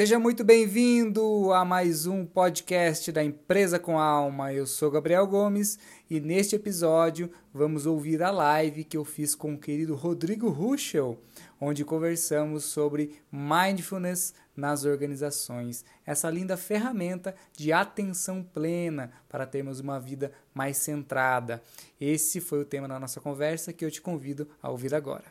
Seja muito bem-vindo a mais um podcast da Empresa com Alma. Eu sou Gabriel Gomes e neste episódio vamos ouvir a live que eu fiz com o querido Rodrigo Ruschel, onde conversamos sobre mindfulness nas organizações, essa linda ferramenta de atenção plena para termos uma vida mais centrada. Esse foi o tema da nossa conversa que eu te convido a ouvir agora.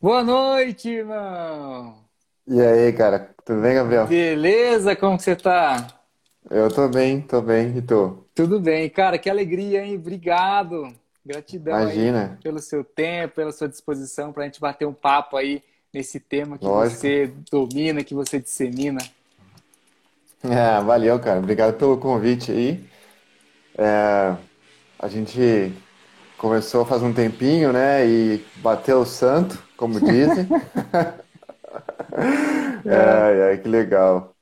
Boa noite, irmão! E aí, cara, tudo bem, Gabriel? Beleza, como que você tá? Eu tô bem, tô bem, e tu? Tudo bem, cara, que alegria, hein? Obrigado, gratidão Imagina. pelo seu tempo, pela sua disposição para a gente bater um papo aí nesse tema que Lógico. você domina, que você dissemina. É, valeu, cara, obrigado pelo convite aí. É, a gente conversou faz um tempinho, né, e bateu o santo, como dizem. ai, ai, que legal.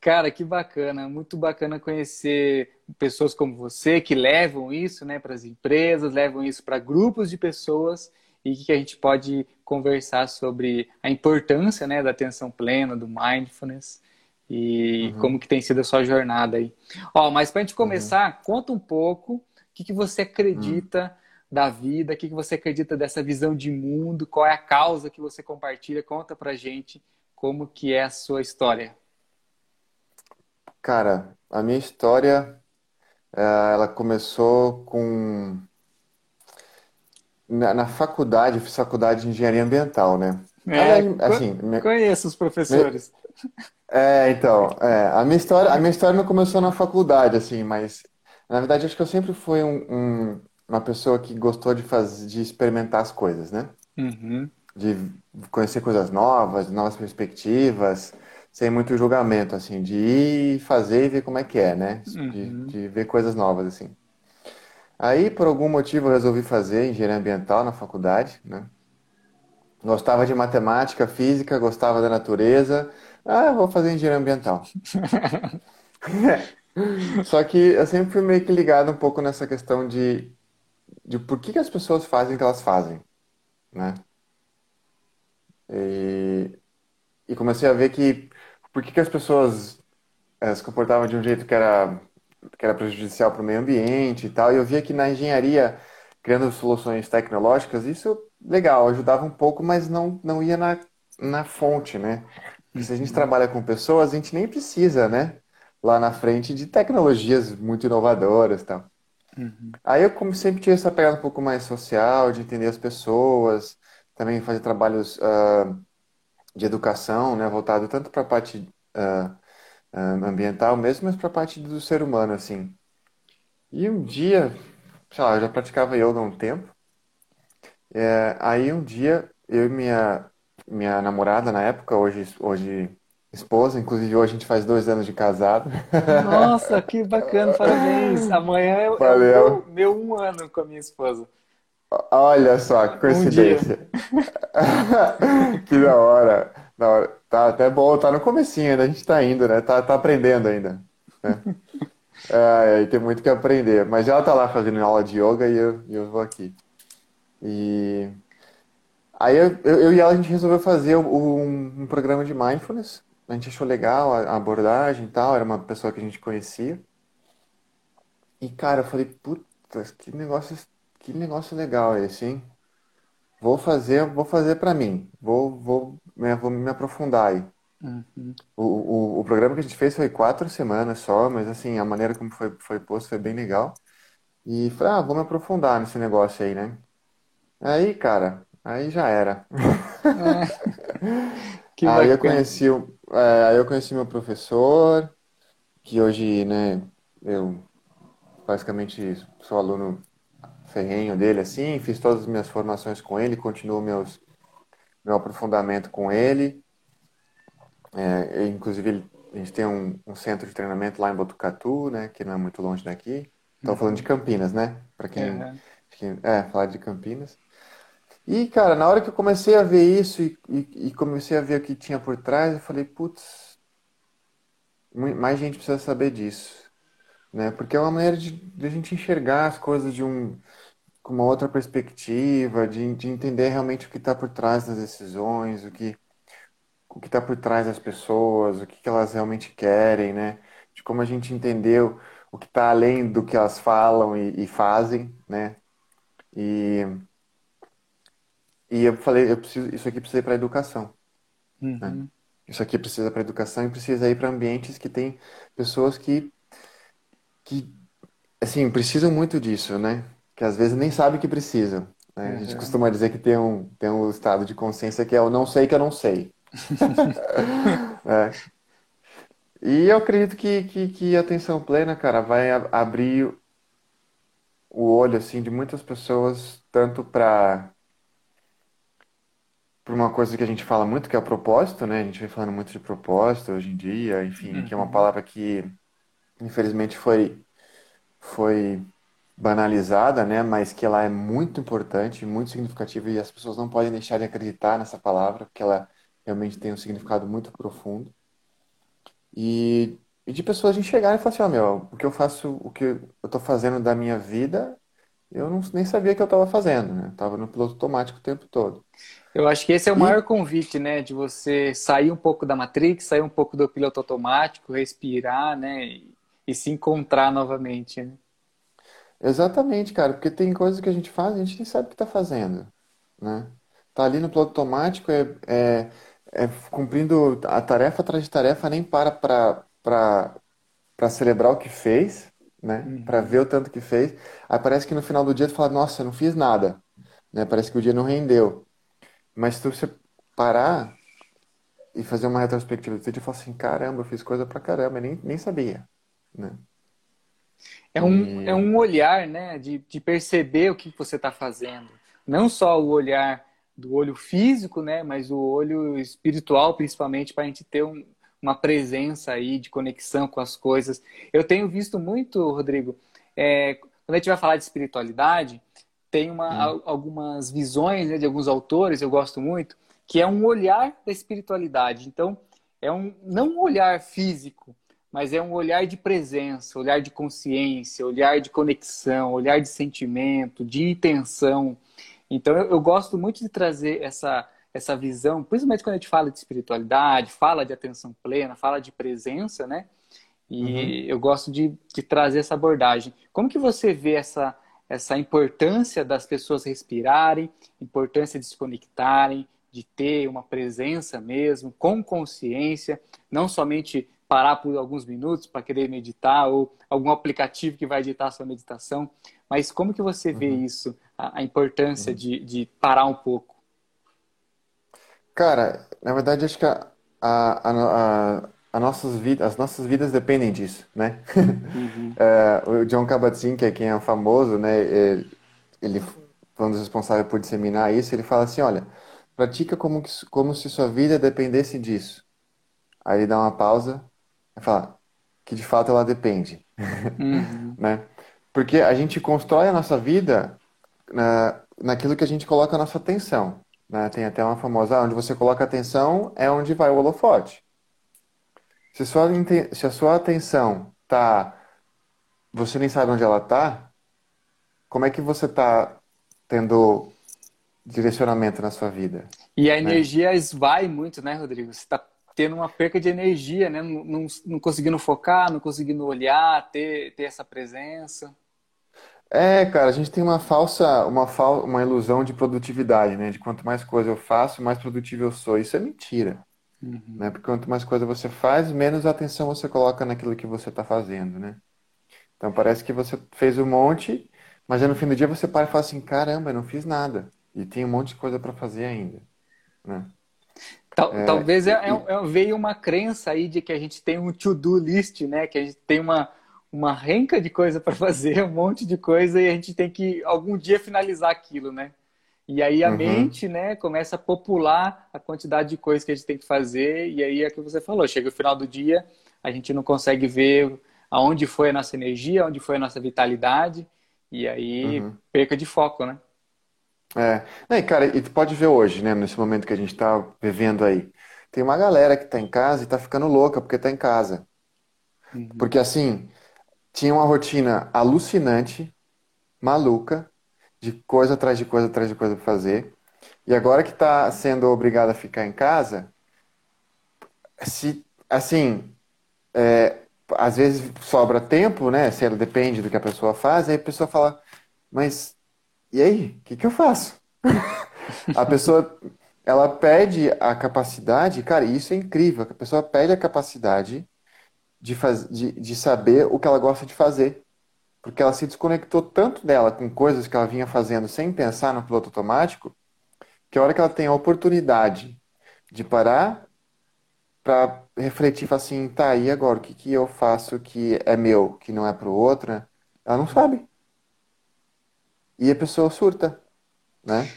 Cara, que bacana, muito bacana conhecer pessoas como você que levam isso né, para as empresas, levam isso para grupos de pessoas e que a gente pode conversar sobre a importância né, da atenção plena, do mindfulness e uhum. como que tem sido a sua jornada aí. Ó, mas para a gente uhum. começar, uhum. conta um pouco o que, que você acredita uhum. Da vida, o que, que você acredita dessa visão de mundo, qual é a causa que você compartilha, conta para gente como que é a sua história? Cara, a minha história, eh, ela começou com... Na, na faculdade, eu fiz faculdade de engenharia ambiental, né? É, assim, me... conheço os professores. É, então, é, a minha história, a minha história não começou na faculdade, assim, mas na verdade acho que eu sempre fui um, um, uma pessoa que gostou de fazer, de experimentar as coisas, né? Uhum de conhecer coisas novas, novas perspectivas, sem muito julgamento, assim, de ir fazer e ver como é que é, né? Uhum. De, de, ver coisas novas, assim. Aí, por algum motivo, eu resolvi fazer engenharia ambiental na faculdade, né? Gostava de matemática, física, gostava da natureza. Ah, vou fazer engenharia ambiental. Só que eu sempre fui meio que ligado um pouco nessa questão de, de por que, que as pessoas fazem o que elas fazem, né? E, e comecei a ver que por que, que as pessoas é, se comportavam de um jeito que era, que era prejudicial para o meio ambiente e tal. E eu via que na engenharia, criando soluções tecnológicas, isso legal, ajudava um pouco, mas não, não ia na, na fonte, né? Porque se a gente trabalha com pessoas, a gente nem precisa, né? Lá na frente de tecnologias muito inovadoras e tal. Uhum. Aí eu, como sempre, tinha essa pegada um pouco mais social, de entender as pessoas, também fazer trabalhos uh, de educação, né, voltado tanto para a parte uh, uh, ambiental mesmo, mas para a parte do ser humano, assim. E um dia, sei lá, eu já praticava yoga há um tempo, é, aí um dia eu e minha, minha namorada na época, hoje, hoje esposa, inclusive hoje a gente faz dois anos de casado. Nossa, que bacana, parabéns! Amanhã é, o meu, meu um ano com a minha esposa. Olha só, que coincidência. Um que da hora. da hora. Tá até bom, tá no comecinho ainda, a gente tá indo, né? Tá, tá aprendendo ainda. Né? É, tem muito que aprender. Mas ela tá lá fazendo aula de yoga e eu, eu vou aqui. E aí eu, eu, eu e ela a gente resolveu fazer um, um, programa de mindfulness. A gente achou legal a, abordagem e tal, era uma pessoa que a gente conhecia. E cara, eu falei, puta, que negócio que negócio legal esse, hein? Vou fazer, vou fazer para mim. Vou, vou, né, vou me aprofundar aí. Uhum. O, o, o programa que a gente fez foi quatro semanas só, mas assim, a maneira como foi, foi posto foi bem legal. E falei, ah, vou me aprofundar nesse negócio aí, né? Aí, cara, aí já era. É. Que aí eu conheci, é, aí eu conheci meu professor, que hoje, né, eu basicamente sou aluno ferrenho dele, assim, fiz todas as minhas formações com ele, continuo meus, meu aprofundamento com ele. É, inclusive, ele, a gente tem um, um, centro de treinamento lá em Botucatu, né, que não é muito longe daqui. Estou uhum. falando de Campinas, né? Para quem, uhum. quem, é, falar de Campinas. E, cara, na hora que eu comecei a ver isso e, e, e comecei a ver o que tinha por trás, eu falei, putz, mais gente precisa saber disso, né? Porque é uma maneira de, de a gente enxergar as coisas de um, com uma outra perspectiva, de, de entender realmente o que está por trás das decisões, o que, o que está por trás das pessoas, o que, que elas realmente querem, né? De como a gente entendeu o que está além do que elas falam e, e, fazem, né? E, e eu falei, eu preciso, isso aqui precisa ir para educação. Né? Uhum. Né? Isso aqui precisa para educação e precisa ir para ambientes que tem pessoas que, que, assim, precisam muito disso, né? Que às vezes nem sabem que precisam. Né? Uhum. A gente uhum. costuma dizer que tem um, tem um estado de consciência que é o não sei que eu não sei. é. E eu acredito que, que, que a atenção plena, cara, vai abrir o olho, assim, de muitas pessoas, tanto para por uma coisa que a gente fala muito, que é o propósito, né? A gente vem falando muito de propósito hoje em dia, enfim, uhum. que é uma uhum. palavra que, infelizmente, foi, foi banalizada, né? Mas que ela é muito importante, muito significativa e as pessoas não podem deixar de acreditar nessa palavra, porque ela realmente tem um significado muito profundo. E, e de pessoas enxergarem e falar assim, ó, oh, meu, o que eu faço, o que eu estou fazendo da minha vida, eu não, nem sabia que eu estava fazendo, né? Estava no piloto automático o tempo todo. Eu acho que esse é o maior convite, né? De você sair um pouco da Matrix, sair um pouco do piloto automático, respirar, né? E, e se encontrar novamente, né? Exatamente, cara, porque tem coisas que a gente faz e a gente nem sabe o que está fazendo, né? Tá ali no piloto automático, é, é, é cumprindo a tarefa atrás de tarefa, nem para para celebrar o que fez, né? Uhum. Para ver o tanto que fez. Aí parece que no final do dia tu fala, nossa, eu não fiz nada, né? Parece que o dia não rendeu. Mas se você parar e fazer uma retrospectiva do vídeo e falar assim, caramba, eu fiz coisa pra caramba, nem, nem sabia, né? É um, e... é um olhar, né, de, de perceber o que você está fazendo. Não só o olhar do olho físico, né, mas o olho espiritual, principalmente, para a gente ter um, uma presença aí de conexão com as coisas. Eu tenho visto muito, Rodrigo, é, quando a gente vai falar de espiritualidade, tem uma, hum. algumas visões né, de alguns autores, eu gosto muito, que é um olhar da espiritualidade. Então, é um não um olhar físico, mas é um olhar de presença, olhar de consciência, olhar de conexão, olhar de sentimento, de intenção. Então, eu, eu gosto muito de trazer essa, essa visão, principalmente quando a gente fala de espiritualidade, fala de atenção plena, fala de presença, né? E uhum. eu gosto de, de trazer essa abordagem. Como que você vê essa, essa importância das pessoas respirarem, importância de se conectarem, de ter uma presença mesmo, com consciência, não somente parar por alguns minutos para querer meditar ou algum aplicativo que vai editar a sua meditação, mas como que você vê uhum. isso, a, a importância uhum. de, de parar um pouco? Cara, na verdade acho que a, a, a, a nossas vidas, as nossas vidas dependem disso, né? Uhum. é, o John Kabat-Zinn, que é quem é famoso, né? Ele foi um dos responsáveis por disseminar isso. Ele fala assim, olha, pratica como, como se sua vida dependesse disso. Aí ele dá uma pausa e fala que de fato ela depende, uhum. né? Porque a gente constrói a nossa vida na, naquilo que a gente coloca a nossa atenção. Né? Tem até uma famosa, onde você coloca atenção é onde vai o holofote. Se, sua, se a sua atenção tá. Você nem sabe onde ela tá, como é que você está tendo direcionamento na sua vida? E a né? energia esvai muito, né, Rodrigo? Você está tendo uma perca de energia, né? Não, não, não, conseguindo focar, não conseguindo olhar, ter, ter essa presença. É, cara, a gente tem uma falsa, uma, fal, uma ilusão de produtividade, né? De quanto mais coisa eu faço, mais produtivo eu sou. Isso é mentira. Uhum. Né? Porque quanto mais coisa você faz, menos atenção você coloca naquilo que você está fazendo, né? Então parece que você fez um monte, mas no fim do dia você para e fala assim, caramba, eu não fiz nada. E tem um monte de coisa para fazer ainda, né? Tal, é, talvez é, é, é, veio uma crença aí de que a gente tem um to-do list, né? Que a gente tem uma, uma renca de coisa para fazer, um monte de coisa, e a gente tem que algum dia finalizar aquilo, né? E aí a uhum. mente, né, começa a popular a quantidade de coisas que a gente tem que fazer, e aí é o que você falou, chega o final do dia, a gente não consegue ver aonde foi a nossa energia, onde foi a nossa vitalidade, e aí uhum. perca de foco, né? É, e cara, e tu pode ver hoje, né, nesse momento que a gente está vivendo aí, tem uma galera que está em casa e está ficando louca porque está em casa. Uhum. Porque assim, tinha uma rotina alucinante, maluca, de coisa atrás de coisa atrás de coisa para fazer. E agora que está sendo obrigado a ficar em casa, se, assim, é, às vezes sobra tempo, né? Se ela depende do que a pessoa faz, aí a pessoa fala, mas e aí? O que que eu faço? A pessoa, ela pede a capacidade, cara, isso é incrível, a pessoa pede a capacidade de, faz, de, de saber o que ela gosta de fazer. Porque ela se desconectou tanto dela com coisas que ela vinha fazendo sem pensar no piloto automático, que a hora que ela tem a oportunidade de parar para refletir, assim, tá, e agora, o que, que eu faço que é meu, que não é pro outro, né? Ela não sabe. E a pessoa surta, né?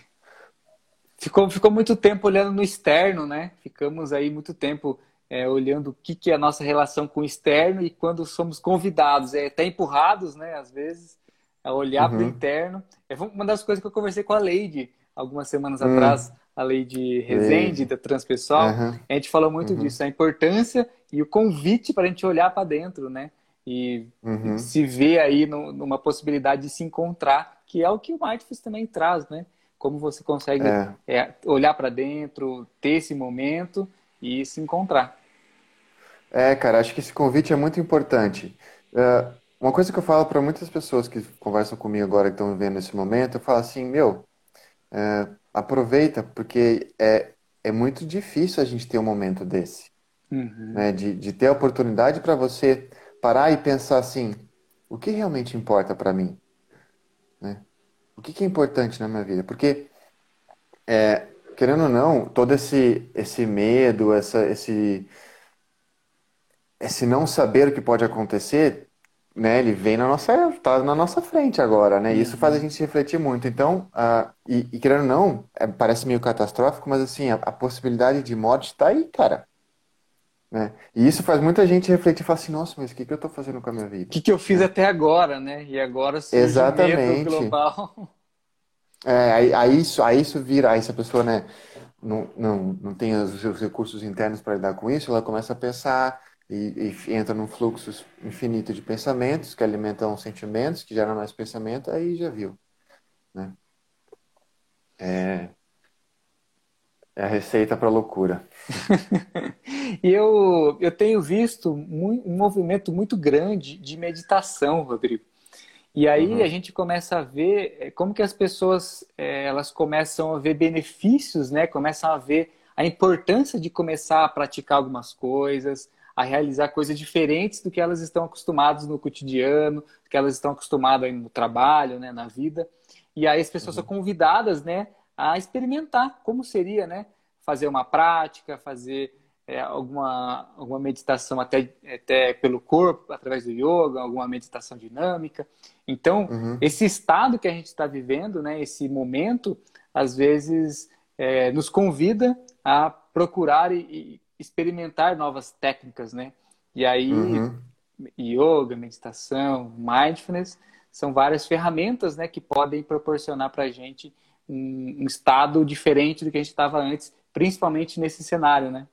Ficou, ficou muito tempo olhando no externo, né? Ficamos aí muito tempo é, olhando o que, que é a nossa relação com o externo e quando somos convidados, é, até empurrados, né? Às vezes, a olhar uhum. para o interno. É uma das coisas que eu conversei com a Leide algumas semanas hum. atrás, a Leide Resende, da Transpessoal. Uhum. A gente falou muito uhum. disso, a importância e o convite para a gente olhar para dentro, né? E uhum. se ver aí no, numa possibilidade de se encontrar, que é o que o Mindfulness também traz, né? como você consegue é. É, olhar para dentro, ter esse momento e se encontrar. É, cara, acho que esse convite é muito importante. Uh, uma coisa que eu falo para muitas pessoas que conversam comigo agora, que estão vivendo esse momento, eu falo assim, meu, uh, aproveita, porque é, é muito difícil a gente ter um momento desse. Uhum. Né? De, de ter a oportunidade para você parar e pensar assim, o que realmente importa para mim? Né? o que, que é importante na minha vida? Porque, é, querendo ou não, todo esse, esse medo, essa, esse, esse não saber o que pode acontecer, né, ele vem na nossa, tá na nossa frente agora, né? E isso faz a uhum. gente refletir muito. Então, uh, e, e, querendo ou não, é, parece meio catastrófico, mas assim, a, a possibilidade de morte está aí, cara. Né? E isso faz muita gente refletir e falar assim, nossa, mas o que, que eu estou fazendo com a minha vida? O que, que eu fiz é. até agora, né? E agora surge Exatamente. global. É, aí, aí, isso, aí isso vira, aí se a pessoa né, não, não, não tem os seus recursos internos para lidar com isso, ela começa a pensar e, e, entra num fluxo infinito de pensamentos que alimentam sentimentos, que geram mais pensamento, aí já viu. Né? É, é a receita para loucura. e eu, eu tenho visto um movimento muito grande de meditação, Rodrigo. E aí uhum. a gente começa a ver é, como que as pessoas é, elas começam a ver benefícios, né? Começam a ver a importância de começar a praticar algumas coisas, a realizar coisas diferentes do que elas estão acostumadas no cotidiano, do que elas estão acostumadas no trabalho, né, na vida. E aí as pessoas uhum. são convidadas, né, a experimentar como seria, né, fazer uma prática, fazer é, alguma, alguma meditação até, até pelo corpo, através do yoga, alguma meditação dinâmica. Então, uhum. esse estado que a gente está vivendo, né, esse momento, às vezes é, nos convida a procurar e, e, experimentar novas técnicas, né? E aí, uhum. yoga, meditação, mindfulness, são várias ferramentas, né, que podem proporcionar para a gente um, um estado diferente do que a gente estava antes, principalmente nesse cenário, né?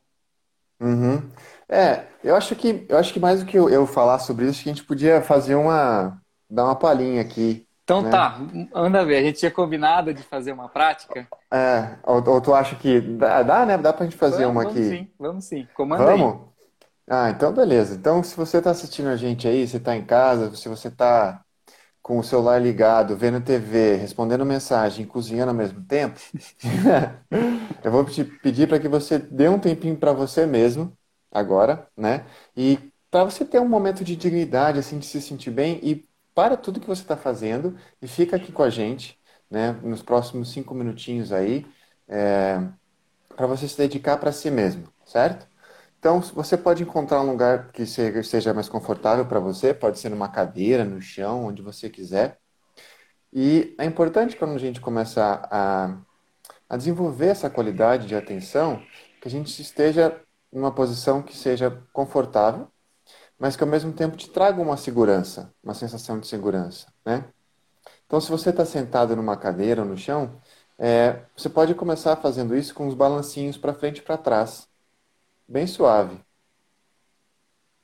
Uhum. É, eu acho que eu acho que mais do que eu, eu falar sobre isso, a gente podia fazer uma dar uma palhinha aqui. Então né? tá, anda ver, a gente tinha combinado de fazer uma prática. É, ou, ou tu acha que dá, dá, né? Dá pra gente fazer vamos, uma vamos aqui? Sim, vamos sim, comanda vamos? aí. Ah, então beleza. Então, se você está assistindo a gente aí, você está em casa, se você está com o celular ligado, vendo TV, respondendo mensagem, cozinhando ao mesmo tempo, eu vou te pedir para que você dê um tempinho para você mesmo, agora, né? E para você ter um momento de dignidade, assim, de se sentir bem e para tudo que você está fazendo e fica aqui com a gente, né? Nos próximos cinco minutinhos aí, é, para você se dedicar para si mesmo, certo? Então, você pode encontrar um lugar que seja mais confortável para você, pode ser numa cadeira, no chão, onde você quiser. E é importante quando a gente começa a, a desenvolver essa qualidade de atenção, que a gente esteja numa posição que seja confortável, mas que ao mesmo tempo te traga uma segurança, uma sensação de segurança, né? Então, se você está sentado numa cadeira ou no chão, é, você pode começar fazendo isso com os balancinhos para frente e para trás bem suave.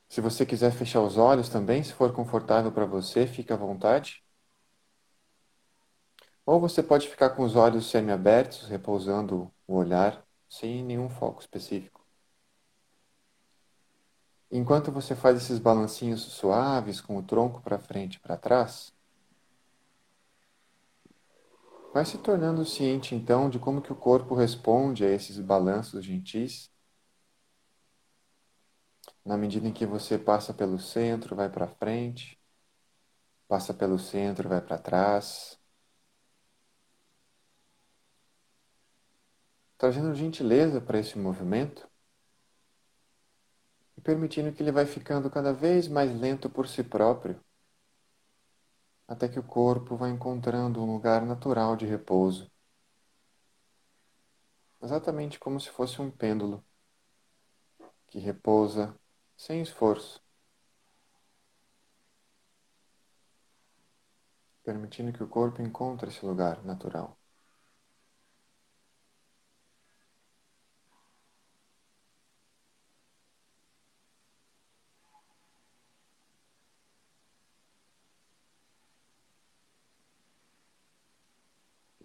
Se você quiser fechar os olhos também, se for confortável para você, fique à vontade. Ou você pode ficar com os olhos semi-abertos, repousando o olhar, sem nenhum foco específico. Enquanto você faz esses balancinhos suaves com o tronco para frente e para trás, vai se tornando ciente então de como que o corpo responde a esses balanços gentis. Na medida em que você passa pelo centro, vai para frente, passa pelo centro, vai para trás, trazendo gentileza para esse movimento e permitindo que ele vai ficando cada vez mais lento por si próprio, até que o corpo vai encontrando um lugar natural de repouso. Exatamente como se fosse um pêndulo que repousa sem esforço, permitindo que o corpo encontre esse lugar natural.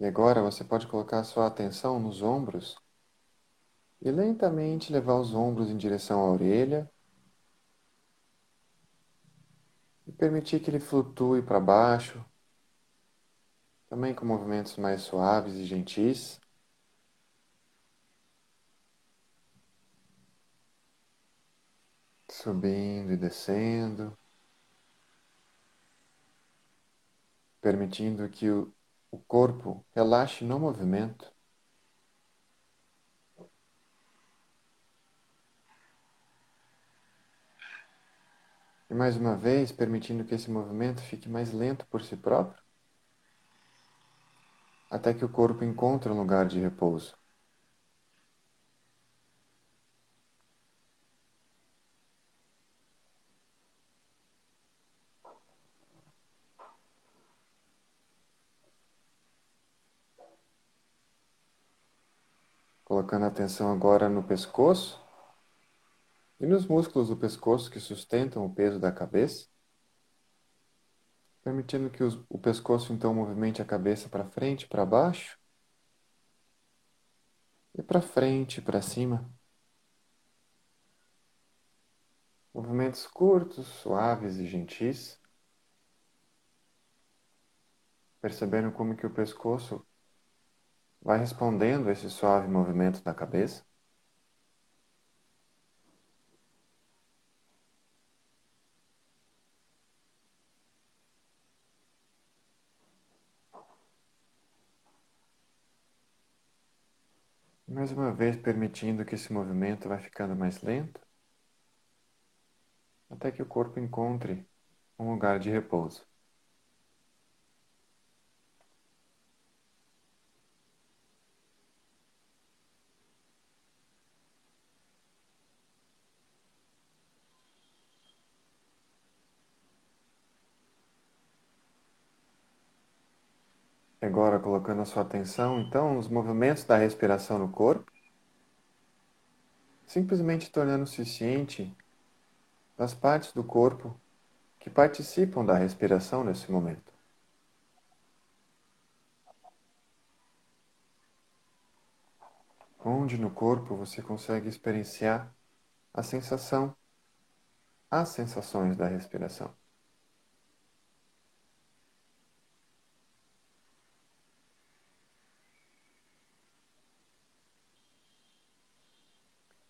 E agora você pode colocar sua atenção nos ombros e lentamente levar os ombros em direção à orelha e permitir que ele flutue para baixo, também com movimentos mais suaves e gentis. Subindo e descendo, permitindo que o o corpo relaxe no movimento. E mais uma vez, permitindo que esse movimento fique mais lento por si próprio, até que o corpo encontre um lugar de repouso. Colocando a atenção agora no pescoço e nos músculos do pescoço que sustentam o peso da cabeça, permitindo que os, o pescoço então movimente a cabeça para frente, para baixo e para frente, para cima. Movimentos curtos, suaves e gentis. Percebendo como que o pescoço Vai respondendo a esse suave movimento da cabeça. Mais uma vez permitindo que esse movimento vai ficando mais lento, até que o corpo encontre um lugar de repouso. Agora colocando a sua atenção, então, nos movimentos da respiração no corpo, simplesmente tornando-se ciente das partes do corpo que participam da respiração nesse momento. Onde no corpo você consegue experienciar a sensação, as sensações da respiração.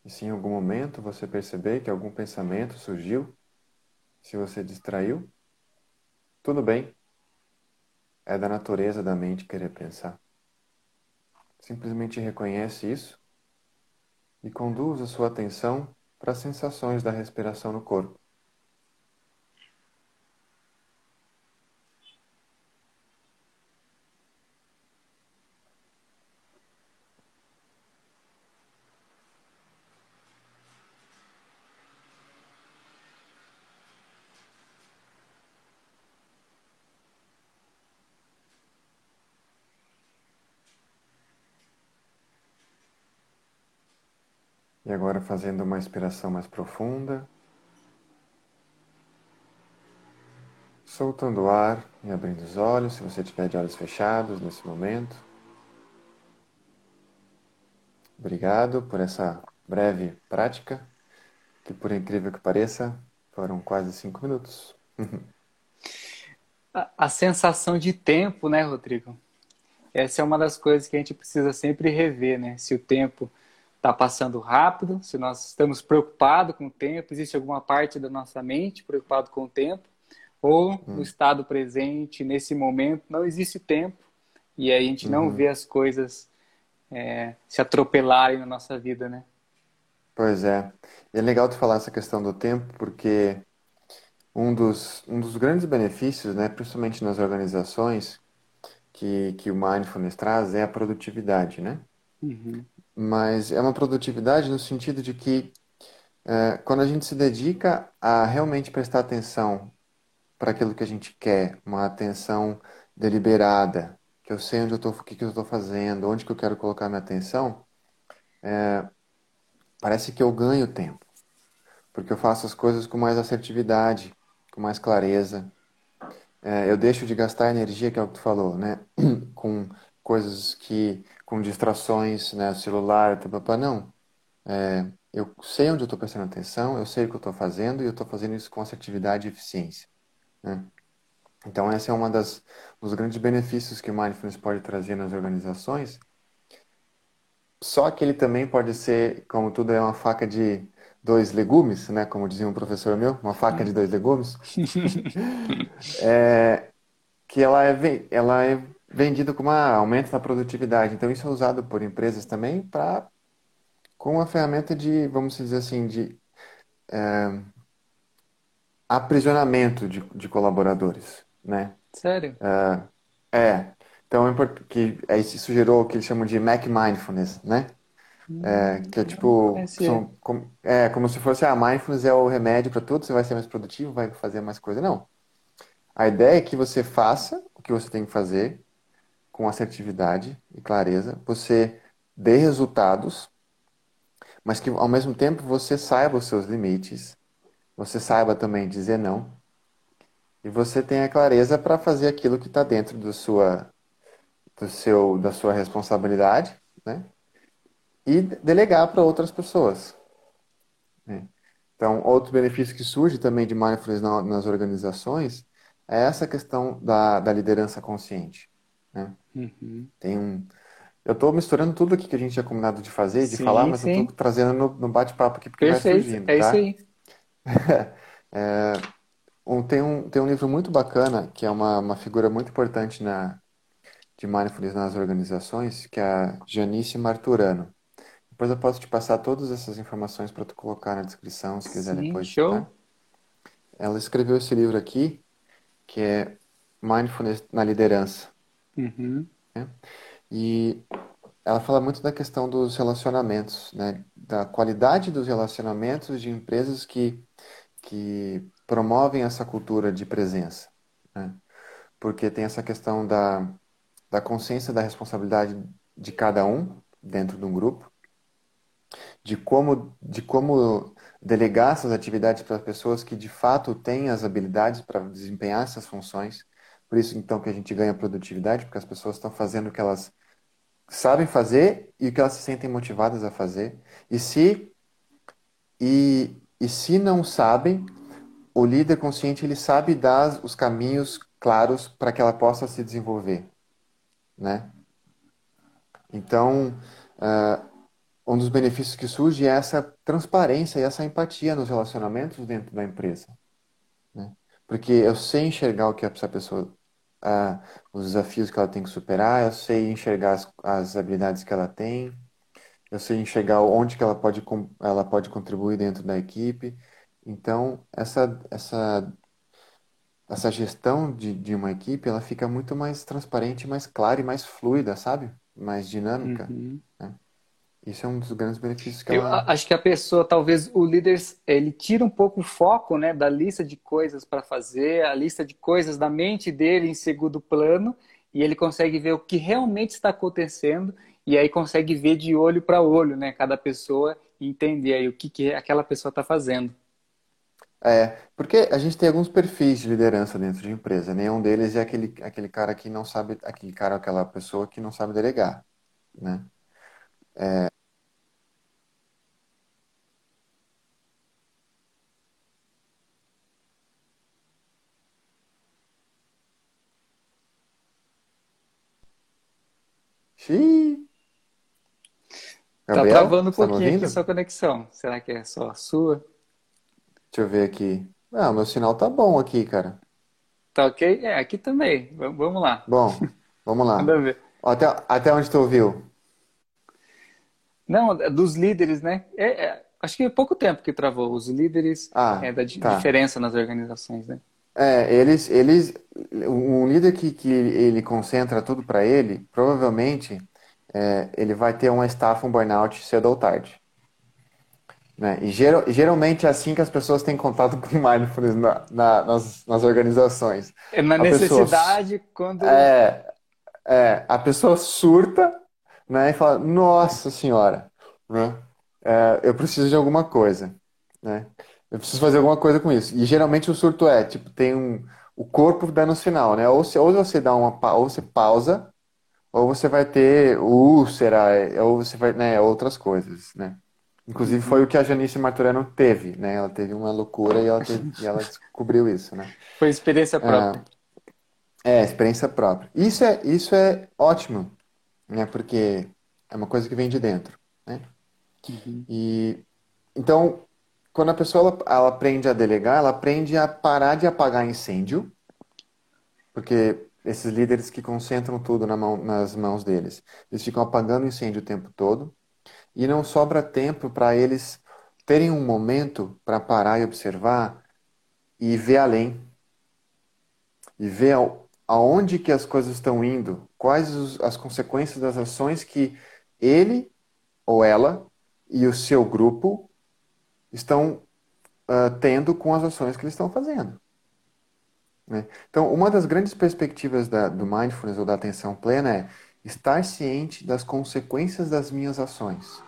E se em algum momento você perceber que algum pensamento surgiu, se você distraiu, tudo bem. É da natureza da mente querer pensar. Simplesmente reconhece isso e conduz a sua atenção para as sensações da respiração no corpo. E agora fazendo uma inspiração mais profunda. Soltando o ar e abrindo os olhos, se você tiver de olhos fechados nesse momento. Obrigado por essa breve prática. que por incrível que pareça, foram quase cinco minutos. a, a sensação de tempo, né, Rodrigo? Essa é uma das coisas que a gente precisa sempre rever, né? Se o tempo está passando rápido, se nós estamos preocupados com o tempo, existe alguma parte da nossa mente preocupado com o tempo, ou hum. no estado presente, nesse momento, não existe tempo, e aí a gente não uhum. vê as coisas é, se atropelarem na nossa vida, né? Pois é. E é legal tu falar essa questão do tempo, porque um dos, um dos grandes benefícios, né, principalmente nas organizações, que, que o mindfulness traz é a produtividade, né? Uhum. Mas é uma produtividade no sentido de que é, quando a gente se dedica a realmente prestar atenção para aquilo que a gente quer, uma atenção deliberada, que eu sei onde eu estou, o que, que eu estou fazendo, onde que eu quero colocar minha atenção, é, parece que eu ganho tempo. Porque eu faço as coisas com mais assertividade, com mais clareza. É, eu deixo de gastar energia, que é o que tu falou, né? com coisas que, com distrações, né? Celular, papapá, não. É, eu sei onde eu estou prestando atenção, eu sei o que eu estou fazendo e eu estou fazendo isso com assertividade e eficiência. Né? Então, esse é um dos grandes benefícios que o Mindfulness pode trazer nas organizações. Só que ele também pode ser, como tudo é uma faca de dois legumes, né? Como dizia um professor meu, uma faca de dois legumes. é, que ela é, ela é vendida como um aumento da produtividade. Então, isso é usado por empresas também para com uma ferramenta de, vamos dizer assim, de é, aprisionamento de, de colaboradores né? Sério? Uh, é. Então, que, aí isso gerou o que eles chamam de Mac Mindfulness, né? É, que é tipo, são, com, é como se fosse, ah, mindfulness é o remédio para tudo, você vai ser mais produtivo, vai fazer mais coisa. Não. A ideia é que você faça o que você tem que fazer com assertividade e clareza, você dê resultados, mas que ao mesmo tempo você saiba os seus limites, você saiba também dizer não, e você tem a clareza para fazer aquilo que está dentro do sua, do seu, da sua responsabilidade, né? E delegar para outras pessoas. Né? Então, outro benefício que surge também de mindfulness nas organizações é essa questão da, da liderança consciente. Né? Uhum. Tem um, eu estou misturando tudo aqui que a gente tinha combinado de fazer, de sim, falar, mas sim. eu estou trazendo no, no bate-papo aqui porque Perfeito. vai surgindo. É tá? isso aí. é, um, tem, um, tem um livro muito bacana, que é uma, uma figura muito importante na, de mindfulness nas organizações, que é a Janice Marturano. Depois eu posso te passar todas essas informações para tu colocar na descrição, se quiser Sim, depois. Show. Tá? Ela escreveu esse livro aqui, que é Mindfulness na Liderança. Uhum. Né? E ela fala muito da questão dos relacionamentos, né? da qualidade dos relacionamentos de empresas que, que promovem essa cultura de presença. Né? Porque tem essa questão da, da consciência da responsabilidade de cada um dentro de um grupo, de como, de como delegar essas atividades para pessoas que de fato têm as habilidades para desempenhar essas funções. Por isso, então, que a gente ganha produtividade, porque as pessoas estão fazendo o que elas sabem fazer e o que elas se sentem motivadas a fazer. E se, e, e se não sabem, o líder consciente ele sabe dar os caminhos claros para que ela possa se desenvolver, né? Então, uh, um dos benefícios que surge é essa transparência e essa empatia nos relacionamentos dentro da empresa, né? Porque eu sei enxergar o que essa pessoa, os desafios que ela tem que superar, eu sei enxergar as, as habilidades que ela tem, eu sei enxergar onde que ela pode, ela pode contribuir dentro da equipe. Então, essa, essa, essa gestão de, de uma equipe, ela fica muito mais transparente, mais clara e mais fluida, sabe? Mais dinâmica. Uhum. Né? Isso é um dos grandes benefícios que Eu ela... acho que a pessoa, talvez o líder, ele tira um pouco o foco né, da lista de coisas para fazer, a lista de coisas da mente dele em segundo plano, e ele consegue ver o que realmente está acontecendo, e aí consegue ver de olho para olho, né, cada pessoa, e entender aí o que, que aquela pessoa está fazendo. É, porque a gente tem alguns perfis de liderança dentro de empresa. Nenhum deles é aquele, aquele cara que não sabe, aquele cara, aquela pessoa que não sabe delegar, né? É, Xiii. Tá Gabriel, travando um tá pouquinho aqui ouvindo? a sua conexão. Será que é só a sua? Deixa eu ver aqui. Ah, meu sinal tá bom aqui, cara. Tá ok? É, aqui também. V- Vamos lá. Bom, vamos lá. Até, até onde tu ouviu? Não, é dos líderes, né? É, é, acho que é pouco tempo que travou. Os líderes Ah, é da tá. diferença nas organizações, né? É, eles, eles, um líder que, que ele concentra tudo para ele, provavelmente é, ele vai ter uma estafa, um burnout cedo ou tarde, né? E geral- geralmente é assim que as pessoas têm contato com mindfulness na, na- nas, nas organizações. É na A pessoa, necessidade, quando. é, é, a pessoa surta, né, e fala, Nossa Senhora, né? É, eu preciso de alguma coisa, né? Eu preciso fazer alguma coisa com isso. E geralmente o surto é, tipo, tem um, o corpo dá no sinal, né? Ou, se, ou você dá uma, ou você pausa, ou você vai ter úlcera, é, ou você vai, né, outras coisas, né? Inclusive foi o que a Janice Martorano teve, né? Ela teve uma loucura e ela, teve- e ela descobriu isso, né? Foi experiência própria. É, experiência própria. Isso é, isso é ótimo, né? Porque é uma coisa que vem de dentro, né? Uhum. E então, quando a pessoa ela, ela aprende a delegar, ela aprende a parar de apagar incêndio, porque esses líderes que concentram tudo na mão- nas mãos deles, eles ficam apagando incêndio o tempo todo e não sobra tempo para eles terem um momento para parar e observar e ver além e ver ao- aonde que as coisas estão indo, quais os- as consequências das ações que ele ou ela e o seu grupo estão ah, tendo com as ações que eles estão fazendo. né? Então, uma das grandes perspectivas da- do mindfulness ou da atenção plena é estar ciente das consequências das minhas ações.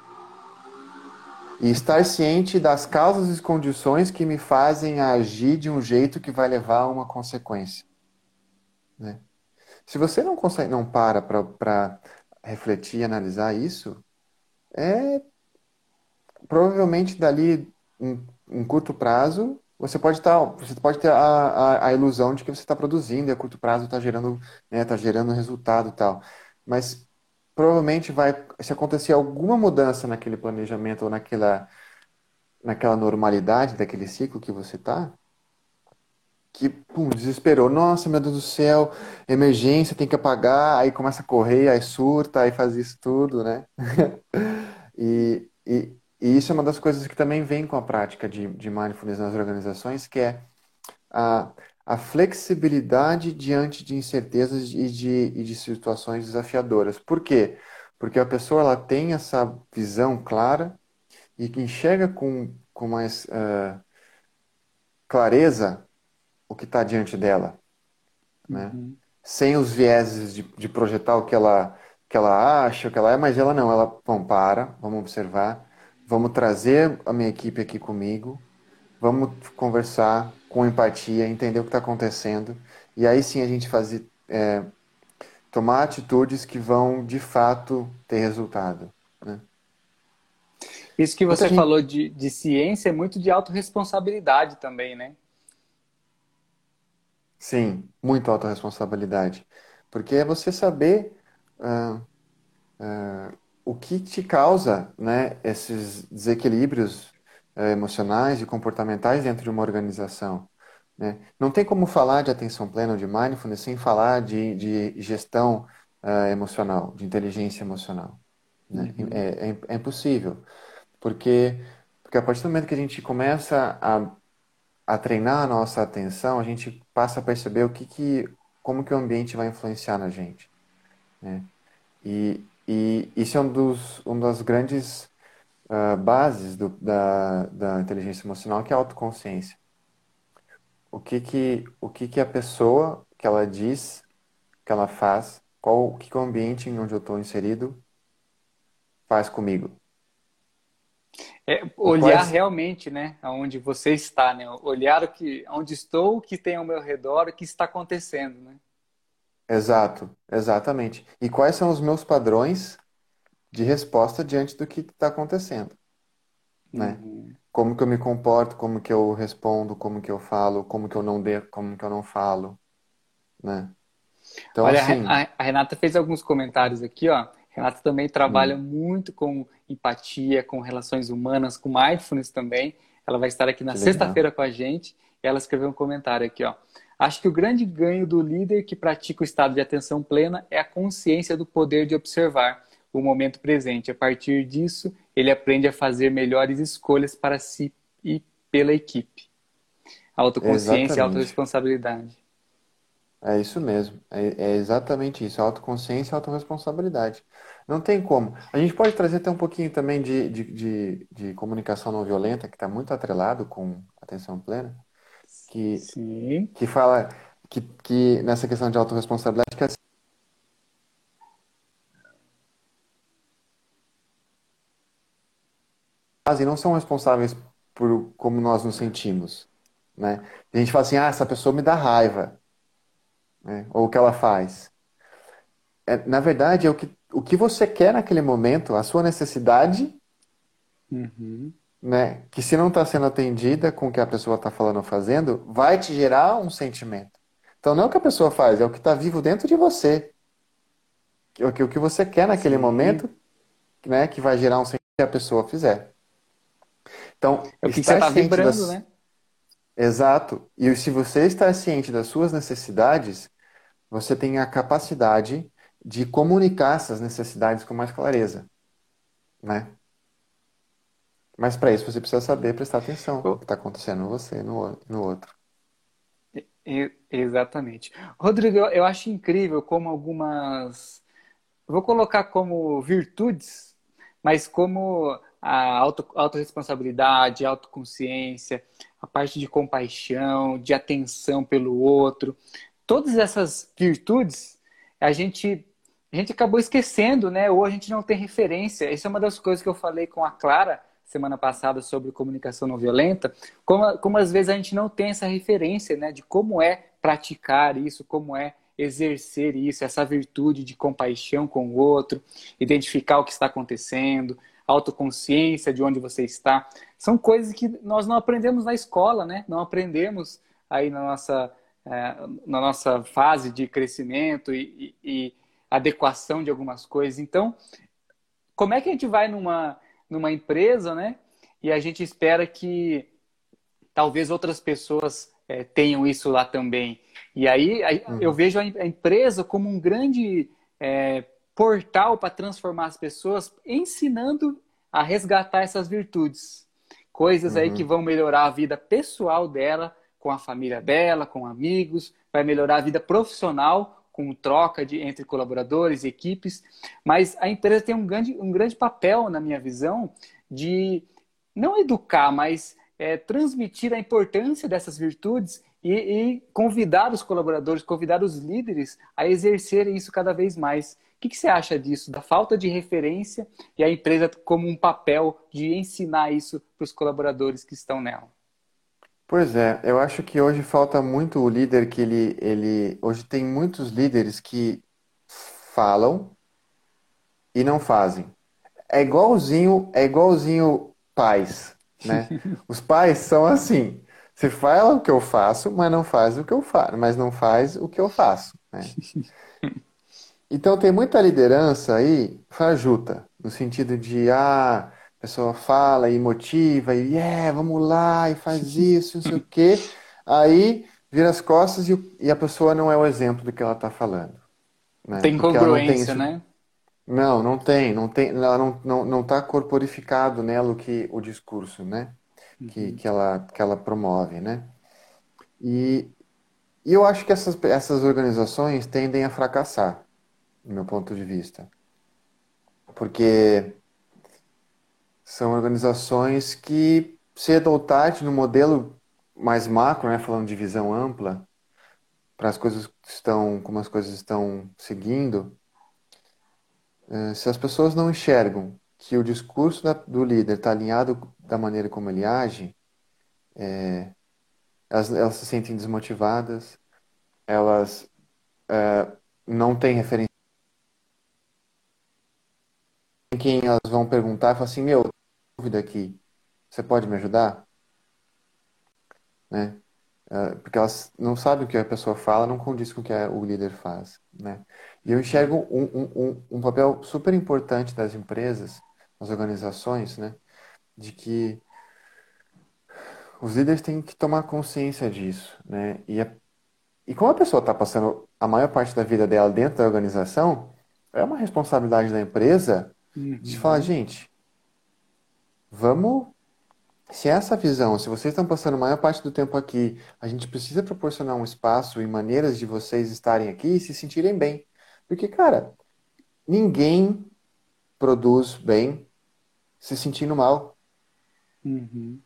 E estar ciente das causas e condições que me fazem agir de um jeito que vai levar a uma consequência. né? Se você não consegue, não para para refletir e analisar isso, é provavelmente dali um, um curto prazo você pode estar, você pode ter a, a, a ilusão de que você está produzindo e a curto prazo está gerando, né, tá gerando resultado e tal. Mas provavelmente vai, se acontecer alguma mudança naquele planejamento ou naquela, naquela normalidade daquele ciclo que você está, que, pum, desesperou. Nossa, meu Deus do céu, emergência, tem que apagar, aí começa a correr, aí surta, aí faz isso tudo, né? E, e, e isso é uma das coisas que também vem com a prática de, de mindfulness nas organizações, que é a, a flexibilidade diante de incertezas e de, e de situações desafiadoras. Por quê? Porque a pessoa ela tem essa visão clara e que enxerga com, com mais ah, clareza o que está diante dela, né? Uhum. Sem os vieses de, de projetar o que ela, que ela acha, o que ela é, mas ela não, ela, bom, para, vamos observar, vamos trazer a minha equipe aqui comigo, vamos conversar com empatia, entender o que está acontecendo, e aí sim a gente fazer, é, tomar atitudes que vão de fato ter resultado, né? Isso que você gente- falou de, de ciência é muito de autorresponsabilidade também, né? Sim, muita autorresponsabilidade. Porque é você saber ah, ah, o que te causa, né, esses desequilíbrios eh, emocionais e comportamentais dentro de uma organização, né? Não tem como falar de atenção plena ou de mindfulness sem falar de, de gestão ah, emocional, de inteligência emocional, né? Uhum. É, é, é impossível. Porque, porque a partir do momento que a gente começa a a treinar a nossa atenção, a gente passa a perceber o que que, como que o ambiente vai influenciar na gente, né? E, e isso é um dos, um das grandes ah, bases do, da, da inteligência emocional, que é a autoconsciência. O que que, o que que a pessoa, que ela diz, que ela faz, qual, o que o ambiente em onde eu estou inserido faz comigo. É olhar quais, realmente, né, aonde você está, né? Olhar o que, onde estou, o que tem ao meu redor, o que está acontecendo, né? Exato, exatamente. E quais são os meus padrões de resposta diante do que está acontecendo, né? Uhum. Como que eu me comporto, como que eu respondo, como que eu falo, como que eu não de, como que eu não falo, né? Então, Olha, assim, a Renata fez alguns comentários aqui, ó. Renata também trabalha hum. muito com empatia, com relações humanas, com mindfulness também. Ela vai estar aqui na sexta-feira com a gente. Ela escreveu um comentário aqui, ó. Acho que o grande ganho do líder que pratica o estado de atenção plena é a consciência do poder de observar o momento presente. A partir disso, ele aprende a fazer melhores escolhas para si e pela equipe. Autoconsciência e autorresponsabilidade. É isso mesmo. É, é exatamente isso. Autoconsciência e autorresponsabilidade. Não tem como. A gente pode trazer até um pouquinho também de, de, de, de comunicação não violenta, que está muito atrelado com atenção plena, que, Sim. que fala que, que nessa questão de autorresponsabilidade, que assim, e não são responsáveis por como nós nos sentimos. Né? A gente fala assim, ah, essa pessoa me dá raiva. Né? Ou o que ela faz. É, na verdade, é o que, o que você quer naquele momento, a sua necessidade, uhum. Né? que se não está sendo atendida com o que a pessoa está falando ou fazendo, vai te gerar um sentimento. Então não é o que a pessoa faz, é o que está vivo dentro de você. O que, o que você quer naquele Sim. momento, né, que vai gerar um sentimento que a pessoa fizer. Então, é o que você está vibrando, das... né? Exato. E se você está ciente das suas necessidades, você tem a capacidade de comunicar essas necessidades com mais clareza, né? Mas para isso você precisa saber prestar atenção no que está acontecendo em você no, no outro. Exatamente. Rodrigo, eu acho incrível como algumas. Vou colocar como virtudes, mas como a auto, autorresponsabilidade, autoconsciência, a parte de compaixão, de atenção pelo outro. Todas essas virtudes a gente, a gente acabou esquecendo, né? Ou a gente não tem referência. Essa é uma das coisas que eu falei com a Clara semana passada sobre comunicação não violenta, como, como às vezes a gente não tem essa referência, né? De como é praticar isso, como é exercer isso, essa virtude de compaixão com o outro, identificar o que está acontecendo, autoconsciência de onde você está. São coisas que nós não aprendemos na escola, né? Não aprendemos aí na nossa, é, na nossa fase de crescimento e, e, e, adequação de algumas coisas. Então, como é que a gente vai numa, numa empresa, né? E a gente espera que talvez outras pessoas é, tenham isso lá também. E aí, aí uhum. eu vejo a, empresa como um grande é, portal para transformar as pessoas, ensinando a resgatar essas virtudes. Coisas uhum. aí que vão melhorar a vida pessoal dela, com a família dela, com amigos, vai melhorar a vida profissional, com troca de, entre colaboradores equipes. Mas a empresa tem um grande, um grande papel, na minha visão, de não educar, mas é, transmitir a importância dessas virtudes e, e, convidar os colaboradores, convidar os líderes a exercerem isso cada vez mais. O que, que, você acha disso, da falta de referência e a empresa como um papel de ensinar isso para os colaboradores que estão nela? Pois é, eu acho que hoje falta muito o líder que ele, ele. Hoje tem muitos líderes que falam e não fazem. É igualzinho, é igualzinho pais, né? Os pais são assim. Você fala o que eu faço, mas não faz o que eu faço, mas não faz o que eu faço. Né? Então tem muita liderança aí fajuta, no sentido de ah, a pessoa fala e motiva e é, yeah, vamos lá e faz isso, não sei o quê. Aí vira as costas e, e, a pessoa não é o exemplo do que ela está falando. Né? Tem congruência, não tem né? Não, não tem, não tem, ela não, não, não tá corporificado nela o que o discurso, né? Que, uhum. que, ela, que ela promove, né? E, e eu acho que essas, essas organizações tendem a fracassar do meu ponto de vista. Porque são organizações que, cedo ou tarde, no modelo mais macro, né, falando de visão ampla, para as coisas que estão, como as coisas estão seguindo, eh, se as pessoas não enxergam que o discurso da, do líder está alinhado da maneira como ele age, é, elas, elas, se sentem desmotivadas, elas é, não têm referência quem elas vão perguntar falar assim, meu, dúvida aqui, você pode me ajudar? Né? Uh, porque elas não sabem o que a pessoa fala, não condiz com o que o líder faz, né? E eu enxergo um, um, um, um papel super importante das empresas, das organizações, né? De que os líderes têm que tomar consciência disso, né? E, a, e como a pessoa está passando a maior parte da vida dela dentro da organização, é uma responsabilidade da empresa uhum. de falar, gente, vamos se essa visão, se vocês estão passando a maior parte do tempo aqui, a gente precisa proporcionar um espaço e maneiras de vocês estarem aqui e se sentirem bem. Porque, cara, ninguém produz bem se sentindo mal. Uhum.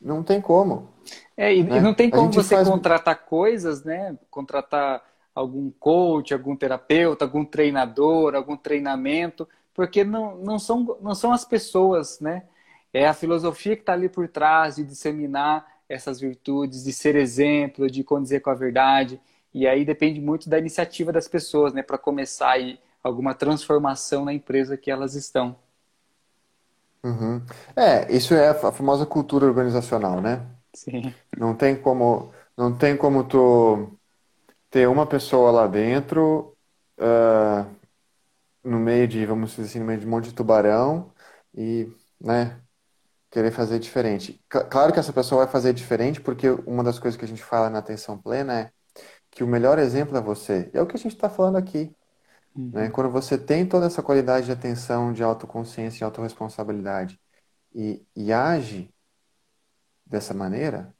Não tem como. É, e, né? e não tem como você faz... contratar coisas, né? Contratar algum coach, algum terapeuta, algum treinador, algum treinamento, porque não, não, são, não são as pessoas, né? É a filosofia que está ali por trás de disseminar essas virtudes, de ser exemplo, de condizer com a verdade. E aí depende muito da iniciativa das pessoas, né, para começar aí alguma transformação na empresa que elas estão. Uhum. É, isso é a famosa cultura organizacional, né? Sim. Não tem como, não tem como tu ter uma pessoa lá dentro, uh, no meio de, vamos dizer assim, no meio de um monte de tubarão e, né, querer fazer diferente. Claro que essa pessoa vai fazer diferente, porque uma das coisas que a gente fala na atenção plena é que o melhor exemplo é você. E é o que a gente está falando aqui. Uhum. Né? Quando você tem toda essa qualidade de atenção, de autoconsciência e autorresponsabilidade e, e age dessa maneira,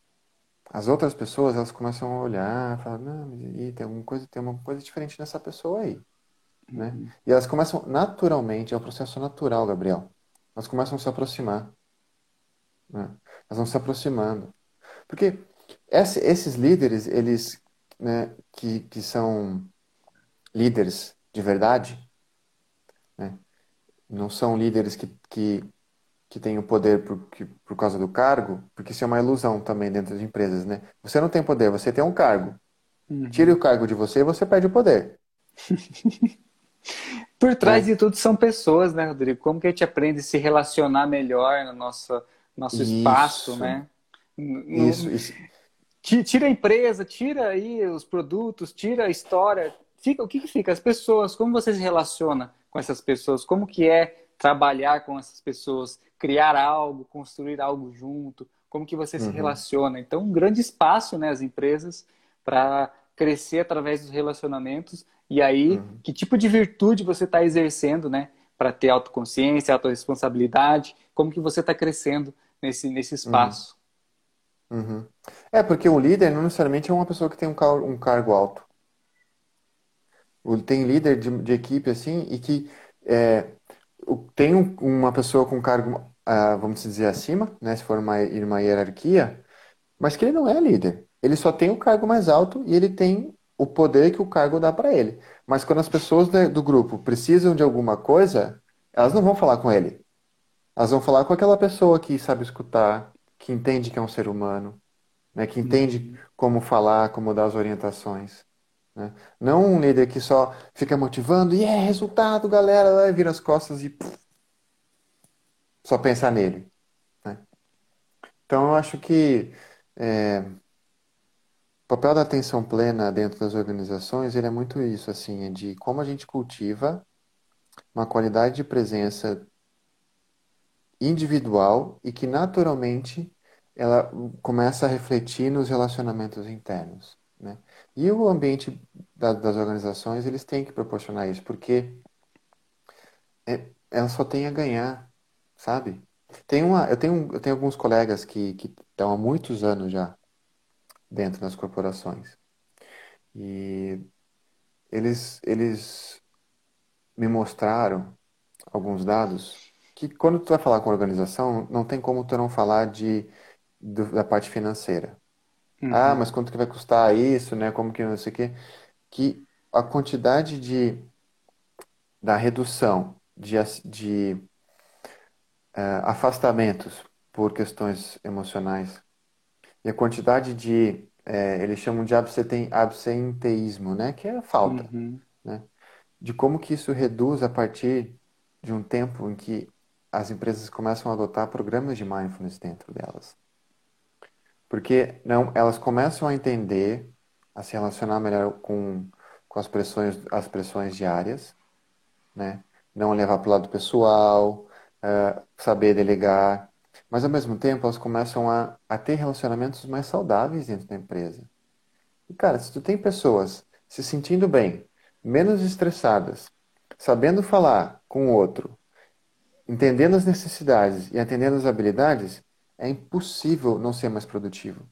as outras pessoas elas começam a olhar, falar, não, mas tem alguma coisa, tem uma coisa diferente nessa pessoa aí, né? Uhum. E elas começam naturalmente, é um processo natural, Gabriel. Elas começam a se aproximar. Né? Elas vão se aproximando. Porque esses líderes, eles, né, que, que são líderes de verdade, né, não são líderes que, que, que têm o poder por, que, por causa do cargo, porque isso é uma ilusão também dentro das empresas, né? Você não tem poder, você tem um cargo. Uhum. Tire o cargo de você e você perde o poder. por trás é. de tudo são pessoas, né, Rodrigo? Como que a gente aprende a se relacionar melhor na nossa nosso isso. espaço, né? Isso, isso. Tira a empresa, tira aí os produtos, tira a história. Fica, o que, que fica? As pessoas, como você se relaciona com essas pessoas? Como que é trabalhar com essas pessoas? Criar algo, construir algo junto? Como que você uhum. se relaciona? Então, um grande espaço, né, as empresas, para crescer através dos relacionamentos. E aí, uhum. que tipo de virtude você está exercendo, né? Para ter autoconsciência, autorresponsabilidade, como que você está crescendo nesse, nesse espaço. Uhum. Uhum. É, porque o líder não necessariamente é uma pessoa que tem um, car um cargo alto. Tem líder de, de equipe assim e que é, tem um, uma pessoa com cargo, uh, vamos dizer, acima, né, se for uma, uma hierarquia, mas que ele não é líder. Ele só tem o cargo mais alto e ele tem o poder que o cargo dá para ele. Mas quando as pessoas do grupo precisam de alguma coisa, elas não vão falar com ele. Elas vão falar com aquela pessoa que sabe escutar, que entende que é um ser humano, né? que entende uhum. como falar, como dar as orientações. Né? Não um líder que só fica motivando, e é resultado, galera, e vira as costas e puf, só pensar nele. Né? Então eu acho que é, o papel da atenção plena dentro das organizações ele é muito isso, assim, é de como a gente cultiva uma qualidade de presença individual e que naturalmente ela começa a refletir nos relacionamentos internos. Né? E o ambiente da, das organizações, eles têm que proporcionar isso, porque é, ela só tem a ganhar, sabe? Tem uma, eu, tenho, eu tenho alguns colegas que, que estão há muitos anos já dentro das corporações. E eles, eles me mostraram alguns dados que quando tu vai falar com a organização, não tem como tu não falar de, da parte financeira. Uhum. Ah, mas quanto que vai custar isso, né? Como que não sei o quê. Que a quantidade de da redução de, de uh, afastamentos por questões emocionais e a quantidade de é, eles chamam de absenteísmo, né? Que é a falta, uhum. né? De como que isso reduz a partir de um tempo em que as empresas começam a adotar programas de mindfulness dentro delas. Porque não, elas começam a entender, a se relacionar melhor com, com as pressões, as pressões diárias, né? Não levar para o lado pessoal, uh, saber delegar. Mas ao mesmo tempo elas começam a, a ter relacionamentos mais saudáveis dentro da empresa. E cara, se tu tem pessoas se sentindo bem, menos estressadas, sabendo falar com o outro, entendendo as necessidades e atendendo as habilidades, é impossível não ser mais produtivo.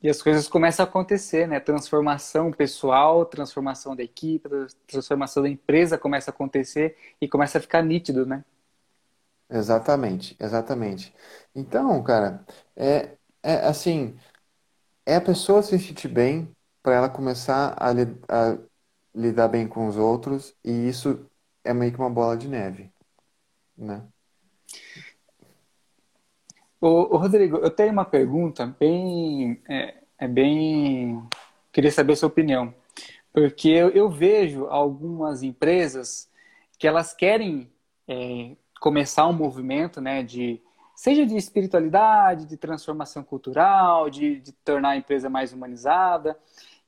E as coisas começam a acontecer, né? Transformação pessoal, transformação da equipe, transformação da empresa começa a acontecer e começa a ficar nítido, né? Exatamente, exatamente. Então, cara, é, é assim, é a pessoa se sentir bem para ela começar a, li, a lidar bem com os outros e isso é meio que uma bola de neve, né? Ô, Rodrigo, eu tenho uma pergunta bem, é, é bem, queria saber a sua opinião, porque eu, eu vejo algumas empresas que elas querem é, começar um movimento, né, de seja de espiritualidade, de transformação cultural, de, de tornar a empresa mais humanizada,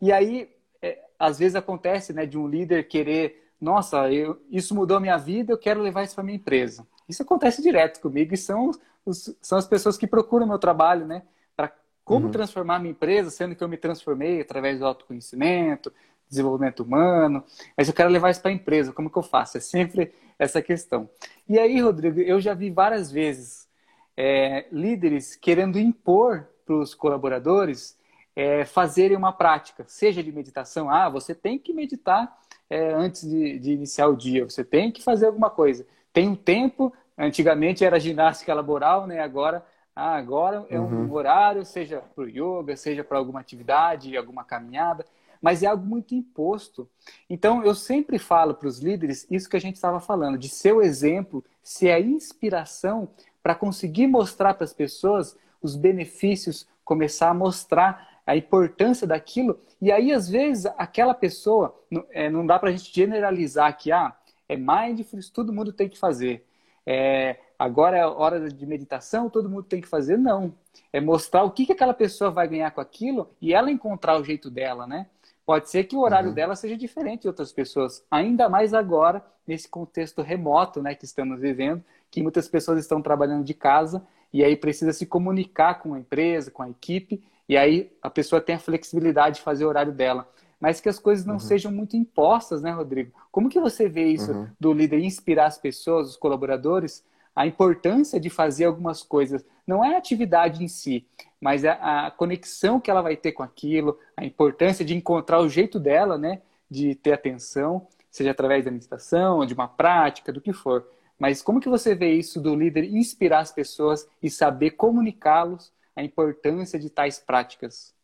e aí é, às vezes acontece, né, de um líder querer, nossa, eu, isso mudou a minha vida, eu quero levar isso para minha empresa. Isso acontece direto comigo e são os, são as pessoas que procuram meu trabalho, né? Para como uhum. transformar minha empresa, sendo que eu me transformei através do autoconhecimento, desenvolvimento humano, mas eu quero levar isso para a empresa, como que eu faço? É sempre essa questão. E aí, Rodrigo, eu já vi várias vezes é, líderes querendo impor para os colaboradores é, fazerem uma prática, seja de meditação, ah, você tem que meditar é, antes de, de, iniciar o dia, você tem que fazer alguma coisa. Tem um tempo Antigamente era ginástica laboral, né? Agora, ah, agora é um uhum. horário, seja para o yoga, seja para alguma atividade, alguma caminhada, mas é algo muito imposto. Então, eu sempre falo para os líderes isso que a gente estava falando, de ser o exemplo, ser a inspiração para conseguir mostrar para as pessoas os benefícios, começar a mostrar a importância daquilo. E aí, às vezes, aquela pessoa, é, não dá para a gente generalizar que, ah, é mindfulness, todo mundo tem que fazer é, agora é hora de meditação, todo mundo tem que fazer. Não. É mostrar o que, que aquela pessoa vai ganhar com aquilo e ela encontrar o jeito dela, né? Pode ser que o horário uhum. dela seja diferente de outras pessoas, ainda mais agora, nesse contexto remoto né, que estamos vivendo, que muitas pessoas estão trabalhando de casa e aí precisa se comunicar com a empresa, com a equipe, e aí a pessoa tem a flexibilidade de fazer o horário dela mas que as coisas não uhum. sejam muito impostas, né, Rodrigo? Como que você vê isso uhum. do líder inspirar as pessoas, os colaboradores, a importância de fazer algumas coisas? Não é a atividade em si, mas a, a conexão que ela vai ter com aquilo, a importância de encontrar o jeito dela, né, de ter atenção, seja através da meditação, de uma prática, do que for. Mas como que você vê isso do líder inspirar as pessoas e saber comunicá-los a importância de tais práticas?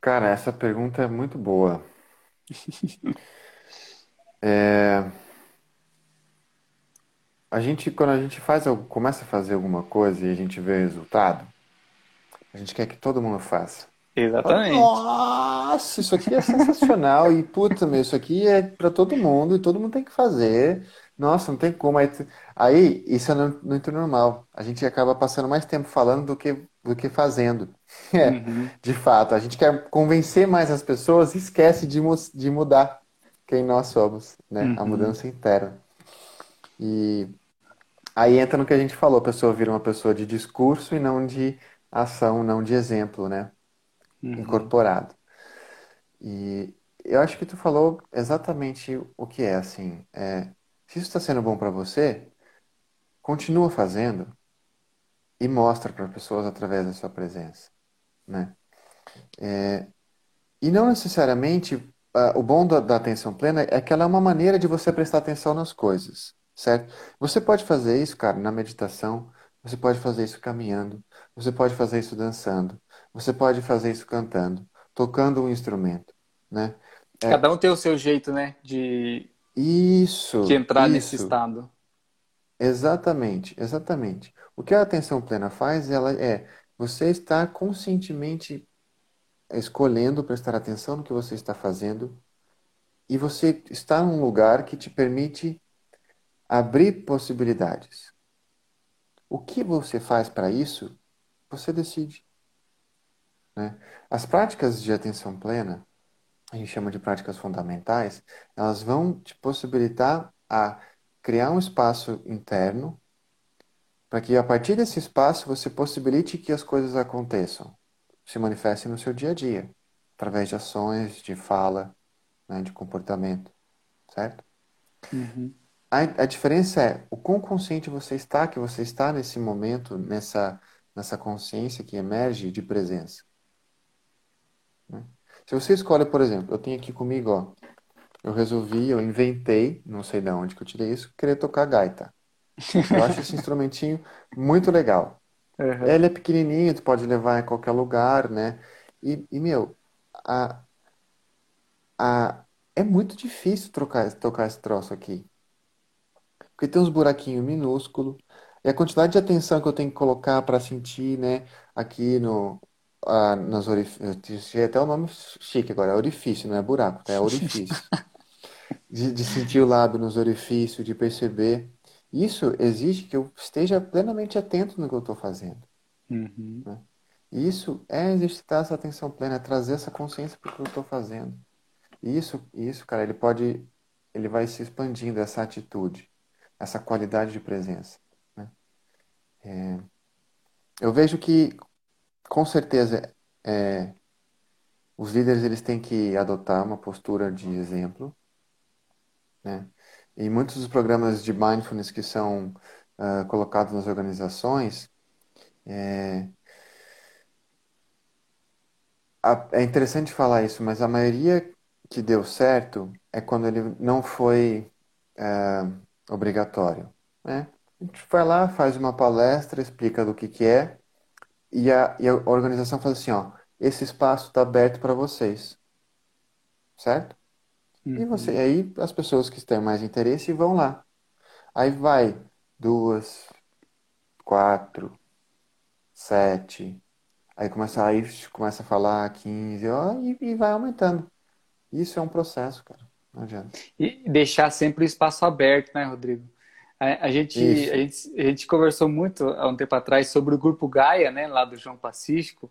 Cara, essa pergunta é muito boa. É, a gente, quando a gente faz, começa a fazer alguma coisa e a gente vê o resultado, a gente quer que todo mundo faça. Exatamente. Nossa, isso aqui é sensacional e puta, meu, isso aqui é para todo mundo e todo mundo tem que fazer. Nossa, não tem como. Aí, aí isso é muito normal. A gente acaba passando mais tempo falando do que, do que fazendo. É, uhum. de fato. A gente quer convencer mais as pessoas e esquece de, de mudar quem nós somos, né? Uhum. A mudança interna. E aí entra no que a gente falou, a pessoa vira uma pessoa de discurso e não de ação, não de exemplo, né? Uhum. Incorporado. E eu acho que tu falou exatamente o que é, assim. É, se isso está sendo bom para você, continua fazendo e mostra para pessoas através da sua presença, né? É, e não necessariamente uh, o bom da, da, atenção plena é que ela é uma maneira de você prestar atenção nas coisas, certo? Você pode fazer isso, cara, na meditação. Você pode fazer isso caminhando. Você pode fazer isso dançando. Você pode fazer isso cantando, tocando um instrumento, né? É, Cada um tem o seu jeito, né, de isso. De entrar isso. nesse estado. Exatamente, exatamente. O que a atenção plena faz, ela é você estar conscientemente escolhendo prestar atenção no que você está fazendo e você está num lugar que te permite abrir possibilidades. O que você faz para isso você decide. Né? As práticas de atenção plena, a gente chama de práticas fundamentais, elas vão te possibilitar a criar um espaço interno para que a partir desse espaço você possibilite que as coisas aconteçam, se manifestem no seu dia a dia, através de ações, de fala, né, de comportamento, certo? Uhum. A, a diferença é o quão consciente você está, que você está nesse momento, nessa, nessa consciência que emerge de presença. Né? Se você escolhe, por exemplo, eu tenho aqui comigo, ó, eu resolvi, eu inventei, não sei de onde que eu tirei isso, querer tocar gaita. Eu acho esse instrumentinho muito legal. Uhum. Ele é pequenininho, tu pode levar em qualquer lugar, né? E, e meu, a, a, é muito difícil trocar, tocar esse troço aqui. Porque tem uns buraquinhos minúsculos. E a quantidade de atenção que eu tenho que colocar para sentir, né? Aqui no, ah, nos orifícios. Até o nome chique agora, é orifício, não é buraco, tá? é orifício. De, de sentir o lábio nos orifícios, de perceber. Isso exige que eu esteja plenamente atento no que eu estou fazendo. Uhum. Né? Isso é exercitar essa atenção plena, é trazer essa consciência para o que eu estou fazendo. Isso, isso, cara, ele pode, ele vai se expandindo essa atitude, essa qualidade de presença. Né? É, eu vejo que, com certeza, é, os líderes eles têm que adotar uma postura de exemplo, né? E muitos dos programas de mindfulness que são uh, colocados nas organizações, é, é interessante falar isso, mas a maioria que deu certo é quando ele não foi é, obrigatório. Né? A gente vai lá, faz uma palestra, explica do que, que é, e a, e a organização fala assim, ó, esse espaço está aberto para vocês. Certo? E Uhum. você, aí as pessoas que têm mais interesse vão lá. Aí vai duas, quatro, sete, aí começa, aí começa a falar 15, ó, e, e vai aumentando. Isso é um processo, cara. Não adianta. E deixar sempre o espaço aberto, né, Rodrigo? A, a gente, a gente, a gente conversou muito há um tempo atrás sobre o Grupo Gaia, né, lá do João Pacífico.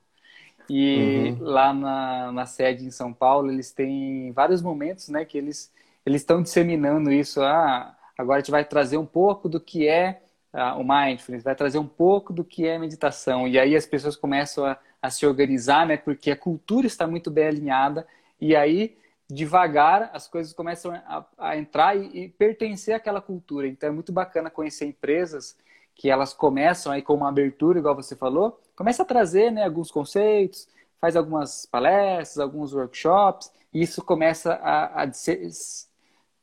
E Uhum. lá na, na sede em São Paulo, eles têm vários momentos, né, que eles eles estão disseminando isso. Ah, agora a gente vai trazer um pouco do que é ah, o mindfulness, vai trazer um pouco do que é meditação. E aí as pessoas começam a, a se organizar, né, porque a cultura está muito bem alinhada. E aí, devagar, as coisas começam a, a entrar e, e pertencer àquela cultura. Então é muito bacana conhecer empresas que elas começam aí com uma abertura, igual você falou, começa a trazer né, alguns conceitos, faz algumas palestras, alguns workshops, e isso começa a, a ser-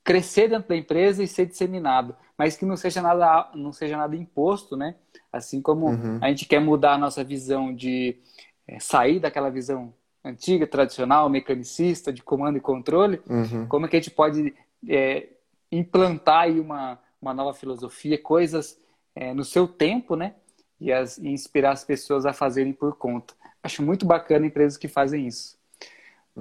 crescer dentro da empresa e ser disseminado, mas que não seja nada, não seja nada imposto, né? Assim como Uhum. a gente quer mudar a nossa visão de eh, sair daquela visão antiga, tradicional, mecanicista, de comando e controle, Uhum. como é que a gente pode é, implantar aí uma, uma nova filosofia, coisas é, no seu tempo, né? E, as- e inspirar as pessoas a fazerem por conta. Acho muito bacana empresas que fazem isso.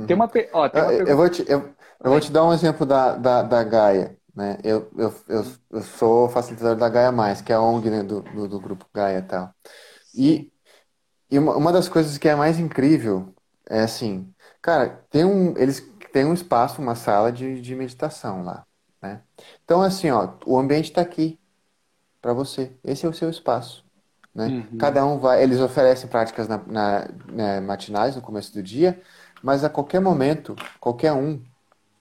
Tem uma, ó, tem uma Eu, eu pergunta. vou te, eu, eu vou te dar um exemplo da, da, da Gaia, né? Eu, eu, eu, eu sou facilitador da Gaia Mais, que é a ONG, né, do, do, do grupo Gaia e tal. E, e uma, uma das coisas que é mais incrível é assim, cara, tem um, eles têm um espaço, uma sala de, de meditação lá, né? Então, assim, ó, o ambiente está aqui para você. Esse é o seu espaço, né? Uhum. Cada um vai, eles oferecem práticas na, na- né, matinais no começo do dia, mas a qualquer momento, qualquer um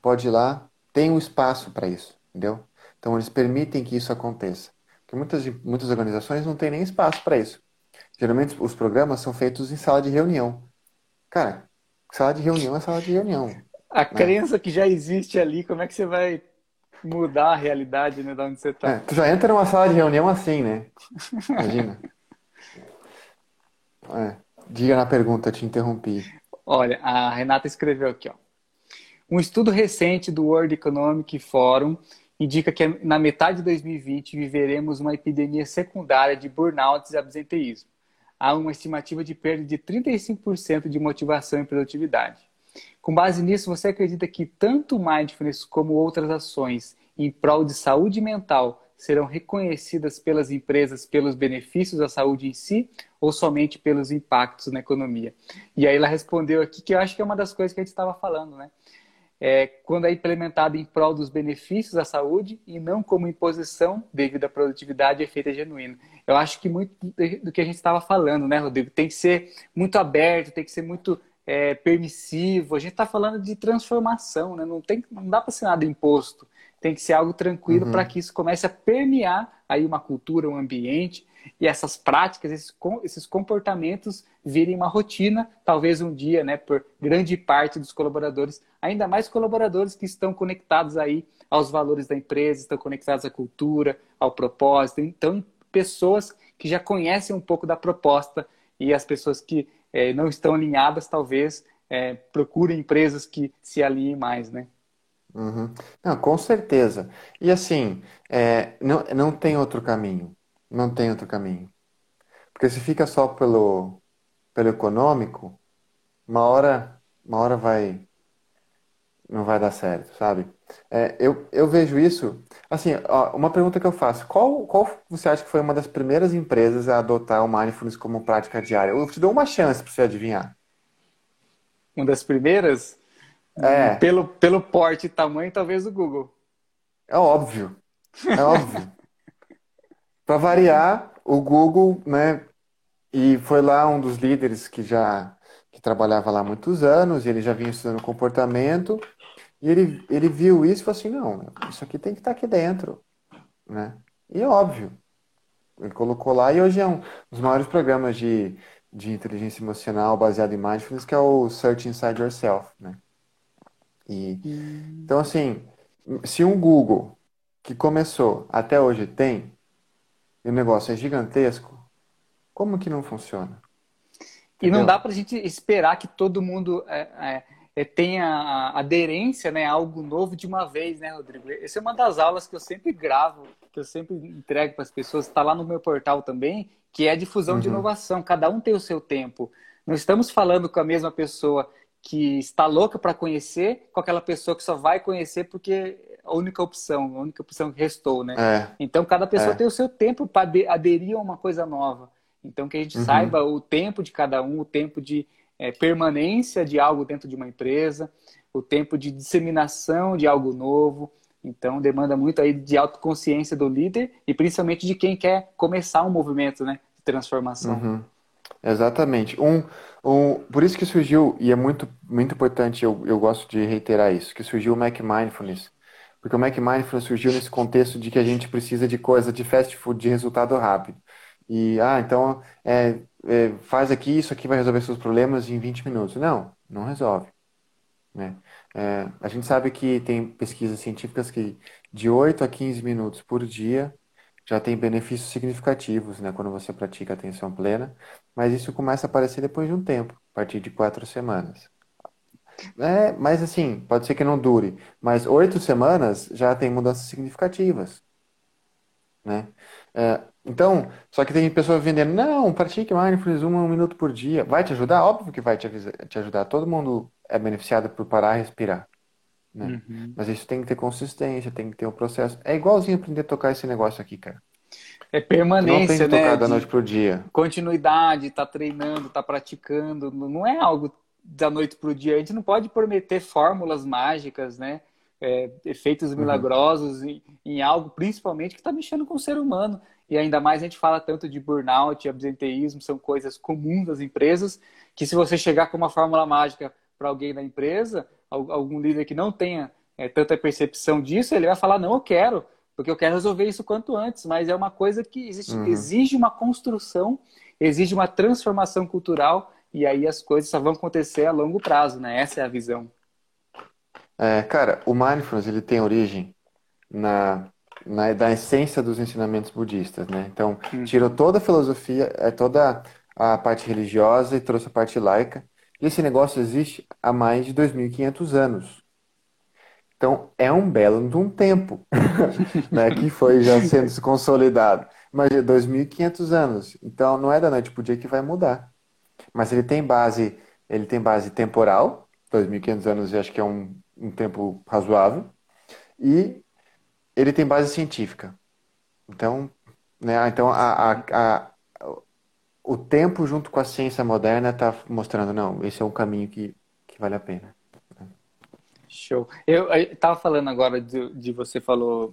pode ir lá, tem um espaço para isso, entendeu? Então eles permitem que isso aconteça. Porque muitas, muitas organizações não têm nem espaço para isso. Geralmente os programas são feitos em sala de reunião. Cara, sala de reunião é sala de reunião. A crença que já existe ali, como é que você vai mudar a realidade, né, de onde você É, está? tu já entra numa sala de reunião assim, né? Imagina. É, diga na pergunta, te interrompi. Olha, a Renata escreveu aqui, ó. Um estudo recente do World Economic Forum indica que na metade de 2020 viveremos uma epidemia secundária de burnouts e absenteísmo. Há uma estimativa de perda de 35% de motivação e produtividade. Com base nisso, você acredita que tanto o mindfulness como outras ações em prol de saúde mental serão reconhecidas pelas empresas pelos benefícios da saúde em si ou somente pelos impactos na economia? E aí ela respondeu aqui que eu acho que é uma das coisas que a gente estava falando, né? É, quando é implementado em prol dos benefícios da saúde e não como imposição devido à produtividade e efeito genuíno. Eu acho que muito do que a gente estava falando, né, Rodrigo? Tem que ser muito aberto, tem que ser muito é, permissivo. A gente está falando de transformação, né? Não, tem, não dá para ser nada imposto. Tem que ser algo tranquilo uhum. para que isso comece a permear aí uma cultura, um ambiente e essas práticas, esses, esses comportamentos virem uma rotina, talvez um dia, né, por grande parte dos colaboradores, ainda mais colaboradores que estão conectados aí aos valores da empresa, estão conectados à cultura, ao propósito. Então, pessoas que já conhecem um pouco da proposta e as pessoas que é, não estão alinhadas, talvez é, procurem empresas que se alinhem mais, né? Uhum. Não, com certeza. E assim, é, não, não tem outro caminho. Não tem outro caminho. Porque se fica só pelo, pelo econômico, uma hora, uma hora vai, não vai dar certo, sabe? É, eu, eu vejo isso. Assim, ó, uma pergunta que eu faço: qual, qual você acha que foi uma das primeiras empresas a adotar o mindfulness como prática diária? Eu te dou uma chance para você adivinhar. Uma das primeiras? É. Pelo, pelo porte e tamanho, talvez o Google. É óbvio. É óbvio. para variar, o Google, né? E foi lá um dos líderes que já que trabalhava lá há muitos anos, ele já vinha estudando comportamento e ele, ele viu isso e falou assim, não, isso aqui tem que estar tá aqui dentro, né? E é óbvio, ele colocou lá e hoje é um dos maiores programas de, de inteligência emocional baseado em mindfulness, que é o Search Inside Yourself, né? E. Então, assim, se um Google que começou até hoje tem, e o negócio é gigantesco, como que não funciona? E não dá para a gente esperar que todo mundo é, é é, tenha aderência né, a algo novo de uma vez, né, Rodrigo? Essa é uma das aulas que eu sempre gravo, que eu sempre entrego para as pessoas, está lá no meu portal também, que é a difusão uhum. de inovação. Cada um tem o seu tempo. Não estamos falando com a mesma pessoa que está louca para conhecer, com aquela pessoa que só vai conhecer porque a única opção, a única opção que restou, né? É. Então, cada pessoa é. tem o seu tempo para aderir a uma coisa nova. Então, que a gente uhum. saiba o tempo de cada um, o tempo de é, permanência de algo dentro de uma empresa, o tempo de disseminação de algo novo. Então, demanda muito aí de autoconsciência do líder e principalmente de quem quer começar um movimento né, de transformação. Uhum. Exatamente. Um, um, por isso que surgiu, e é muito, muito importante, eu, eu gosto de reiterar isso, que surgiu o Mac Mindfulness. Porque o Mac Mindfulness surgiu nesse contexto de que a gente precisa de coisa de fast food, de resultado rápido. E, ah, então, é, é, faz aqui, isso aqui vai resolver seus problemas em 20 minutos. Não, não resolve. Né? É, a gente sabe que tem pesquisas científicas que de 8 a 15 minutos por dia já tem benefícios significativos né, quando você pratica atenção plena, mas isso começa a aparecer depois de um tempo, a partir de quatro semanas. É, mas assim, pode ser que não dure, mas oito semanas já tem mudanças significativas. Né? É, então, só que tem pessoas vendendo, não, pratique mindfulness um, um minuto por dia. Vai te ajudar? Óbvio que vai te, te ajudar. Todo mundo é beneficiado por parar e respirar. Né? Uhum. Mas isso tem que ter consistência, tem que ter um processo. É igualzinho aprender a tocar esse negócio aqui, cara. É permanência, não tem que né? tocar da noite pro dia. Continuidade, tá treinando, tá praticando. Não é algo da noite pro dia. A gente não pode prometer fórmulas mágicas, né? É, efeitos uhum. milagrosos uhum. em, em, algo, principalmente, que está mexendo com o ser humano e ainda mais a gente fala tanto de burnout, absenteísmo, são coisas comuns das empresas, que se você chegar com uma fórmula mágica para alguém da empresa, algum líder que não tenha é, tanta percepção disso, ele vai falar, não, eu quero, porque eu quero resolver isso quanto antes, mas é uma coisa que existe, uhum. exige uma construção, exige uma transformação cultural, e aí as coisas só vão acontecer a longo prazo, né? Essa é a visão. É, cara, o mindfulness ele tem origem na na, da essência dos ensinamentos budistas, né? Então, uhum. tirou toda a filosofia, é, toda a parte religiosa e trouxe a parte laica. Esse negócio existe há mais de 2.500 anos. Então, é um belo de um tempo né, que foi já sendo se consolidado. Mas é 2.500 anos. Então, não é da noite para o dia que vai mudar. Mas ele tem base, ele tem base temporal. 2.500 anos eu acho que é um, um tempo razoável. E ele tem base científica. Então, né, então a, a, a, o tempo junto com a ciência moderna está mostrando, não, esse é um caminho que, que vale a pena. Show. Eu estava falando agora de, de você falou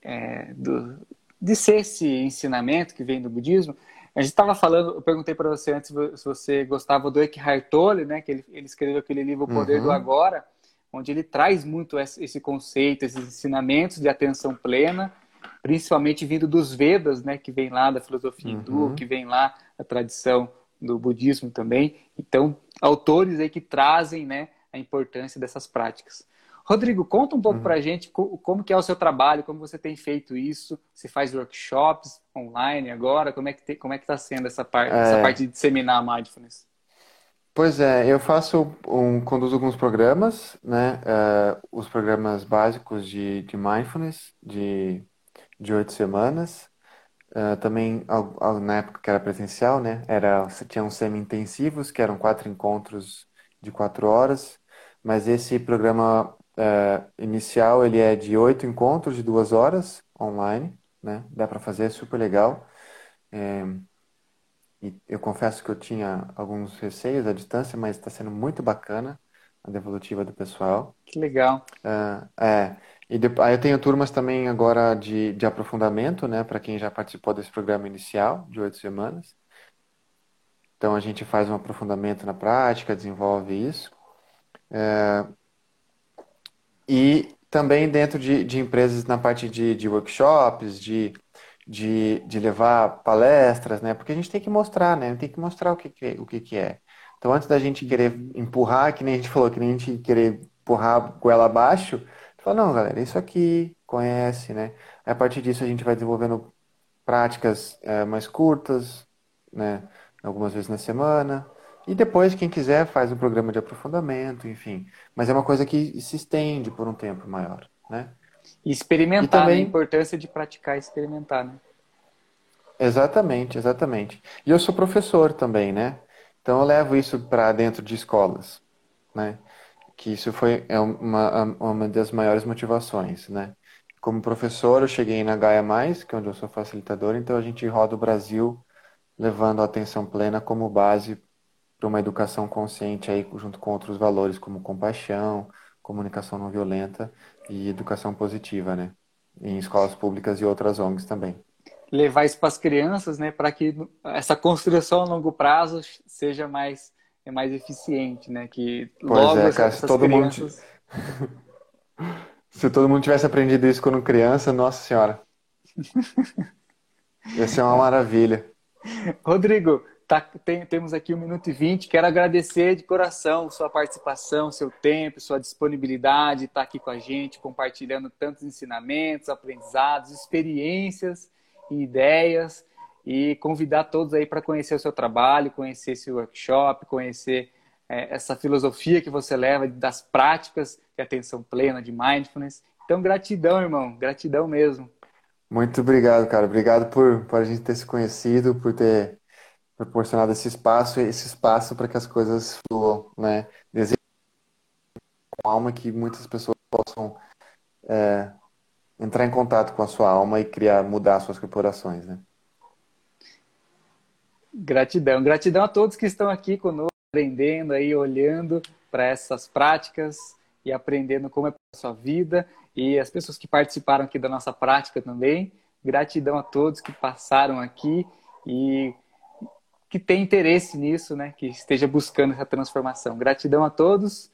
é, do, de ser esse ensinamento que vem do budismo. A gente estava falando, eu perguntei para você antes se você gostava do Eckhart Tolle, né? Que ele, ele escreveu aquele livro O Poder uhum. do Agora, onde ele traz muito esse conceito, esses ensinamentos de atenção plena, principalmente vindo dos Vedas, né? Que vem lá da filosofia uhum. hindu, que vem lá da tradição do budismo também. Então, autores aí que trazem, né? A importância dessas práticas. Rodrigo, conta um pouco uhum. para a gente como que é o seu trabalho, como você tem feito isso. Você faz workshops online agora? Como é que como é que está sendo essa parte, é... essa parte de disseminar a mindfulness? Pois é, eu faço um, conduzo alguns programas, né? Uh, os programas básicos de, de mindfulness de de oito semanas. Uh, também na época que era presencial, né? Era tinham semi-intensivos que eram quatro encontros de quatro horas. Mas esse programa é, inicial ele é de oito encontros de duas horas online, né? Dá para fazer, é super legal. É, e eu confesso que eu tinha alguns receios à distância, mas está sendo muito bacana a devolutiva do pessoal. Que legal. É, é. E aí eu tenho turmas também agora de, de aprofundamento, né? Para quem já participou desse programa inicial de oito semanas. Então a gente faz um aprofundamento na prática, desenvolve isso. É, e também dentro de, de empresas na parte de, de workshops, de, de, de levar palestras, né? Porque a gente tem que mostrar, né? Tem que mostrar o que, que, o que, que é. Então, antes da gente querer empurrar, que nem a gente falou, que nem a gente querer empurrar com ela abaixo, fala, não, galera, isso aqui, conhece, né? Aí, a partir disso, a gente vai desenvolvendo práticas é, mais curtas, né? Algumas vezes na semana, e depois, quem quiser, faz um programa de aprofundamento, enfim. Mas é uma coisa que se estende por um tempo maior, né? E experimentar, e também... né? a importância de praticar e experimentar, né? Exatamente, exatamente. E eu sou professor também, né? Então eu levo isso para dentro de escolas, né? Que isso foi é uma, uma das maiores motivações, né? Como professor, eu cheguei na Gaia Mais, que é onde eu sou facilitador, então a gente roda o Brasil levando a atenção plena como base para uma educação consciente aí junto com outros valores como compaixão, comunicação não violenta e educação positiva, né? Em escolas públicas e outras ONGs também. Levar isso para as crianças, né, para que essa construção a longo prazo seja mais é mais eficiente, né? Que logo é, cara, se todo crianças... mundo se todo mundo tivesse aprendido isso quando criança, nossa senhora. Ia ser uma maravilha. Rodrigo, Tá, tem, temos aqui um minuto e vinte. Quero agradecer de coração sua participação, seu tempo, sua disponibilidade, estar aqui com a gente, compartilhando tantos ensinamentos, aprendizados, experiências e ideias. E convidar todos aí para conhecer o seu trabalho, conhecer esse workshop, conhecer é, essa filosofia que você leva das práticas de atenção plena, de mindfulness. Então, gratidão, irmão, gratidão mesmo. Muito obrigado, cara. Obrigado por, por a gente ter se conhecido, por ter proporcionado esse espaço, esse espaço para que as coisas fluam, né? Desejo alma que muitas pessoas possam é, entrar em contato com a sua alma e criar, mudar suas corporações, né? Gratidão, gratidão a todos que estão aqui conosco, aprendendo aí, olhando para essas práticas e aprendendo como é a sua vida e as pessoas que participaram aqui da nossa prática também. Gratidão a todos que passaram aqui e que tem interesse nisso, né? Que esteja buscando essa transformação. Gratidão a todos.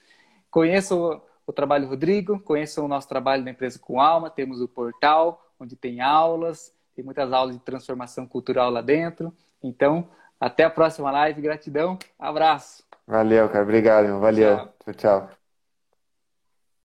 Conheçam o, trabalho Rodrigo, conheçam o nosso trabalho da empresa com alma. Temos o portal onde tem aulas, tem muitas aulas de transformação cultural lá dentro. Então, até a próxima live. Gratidão. Abraço. Valeu, cara. Obrigado. Valeu. tchau. tchau.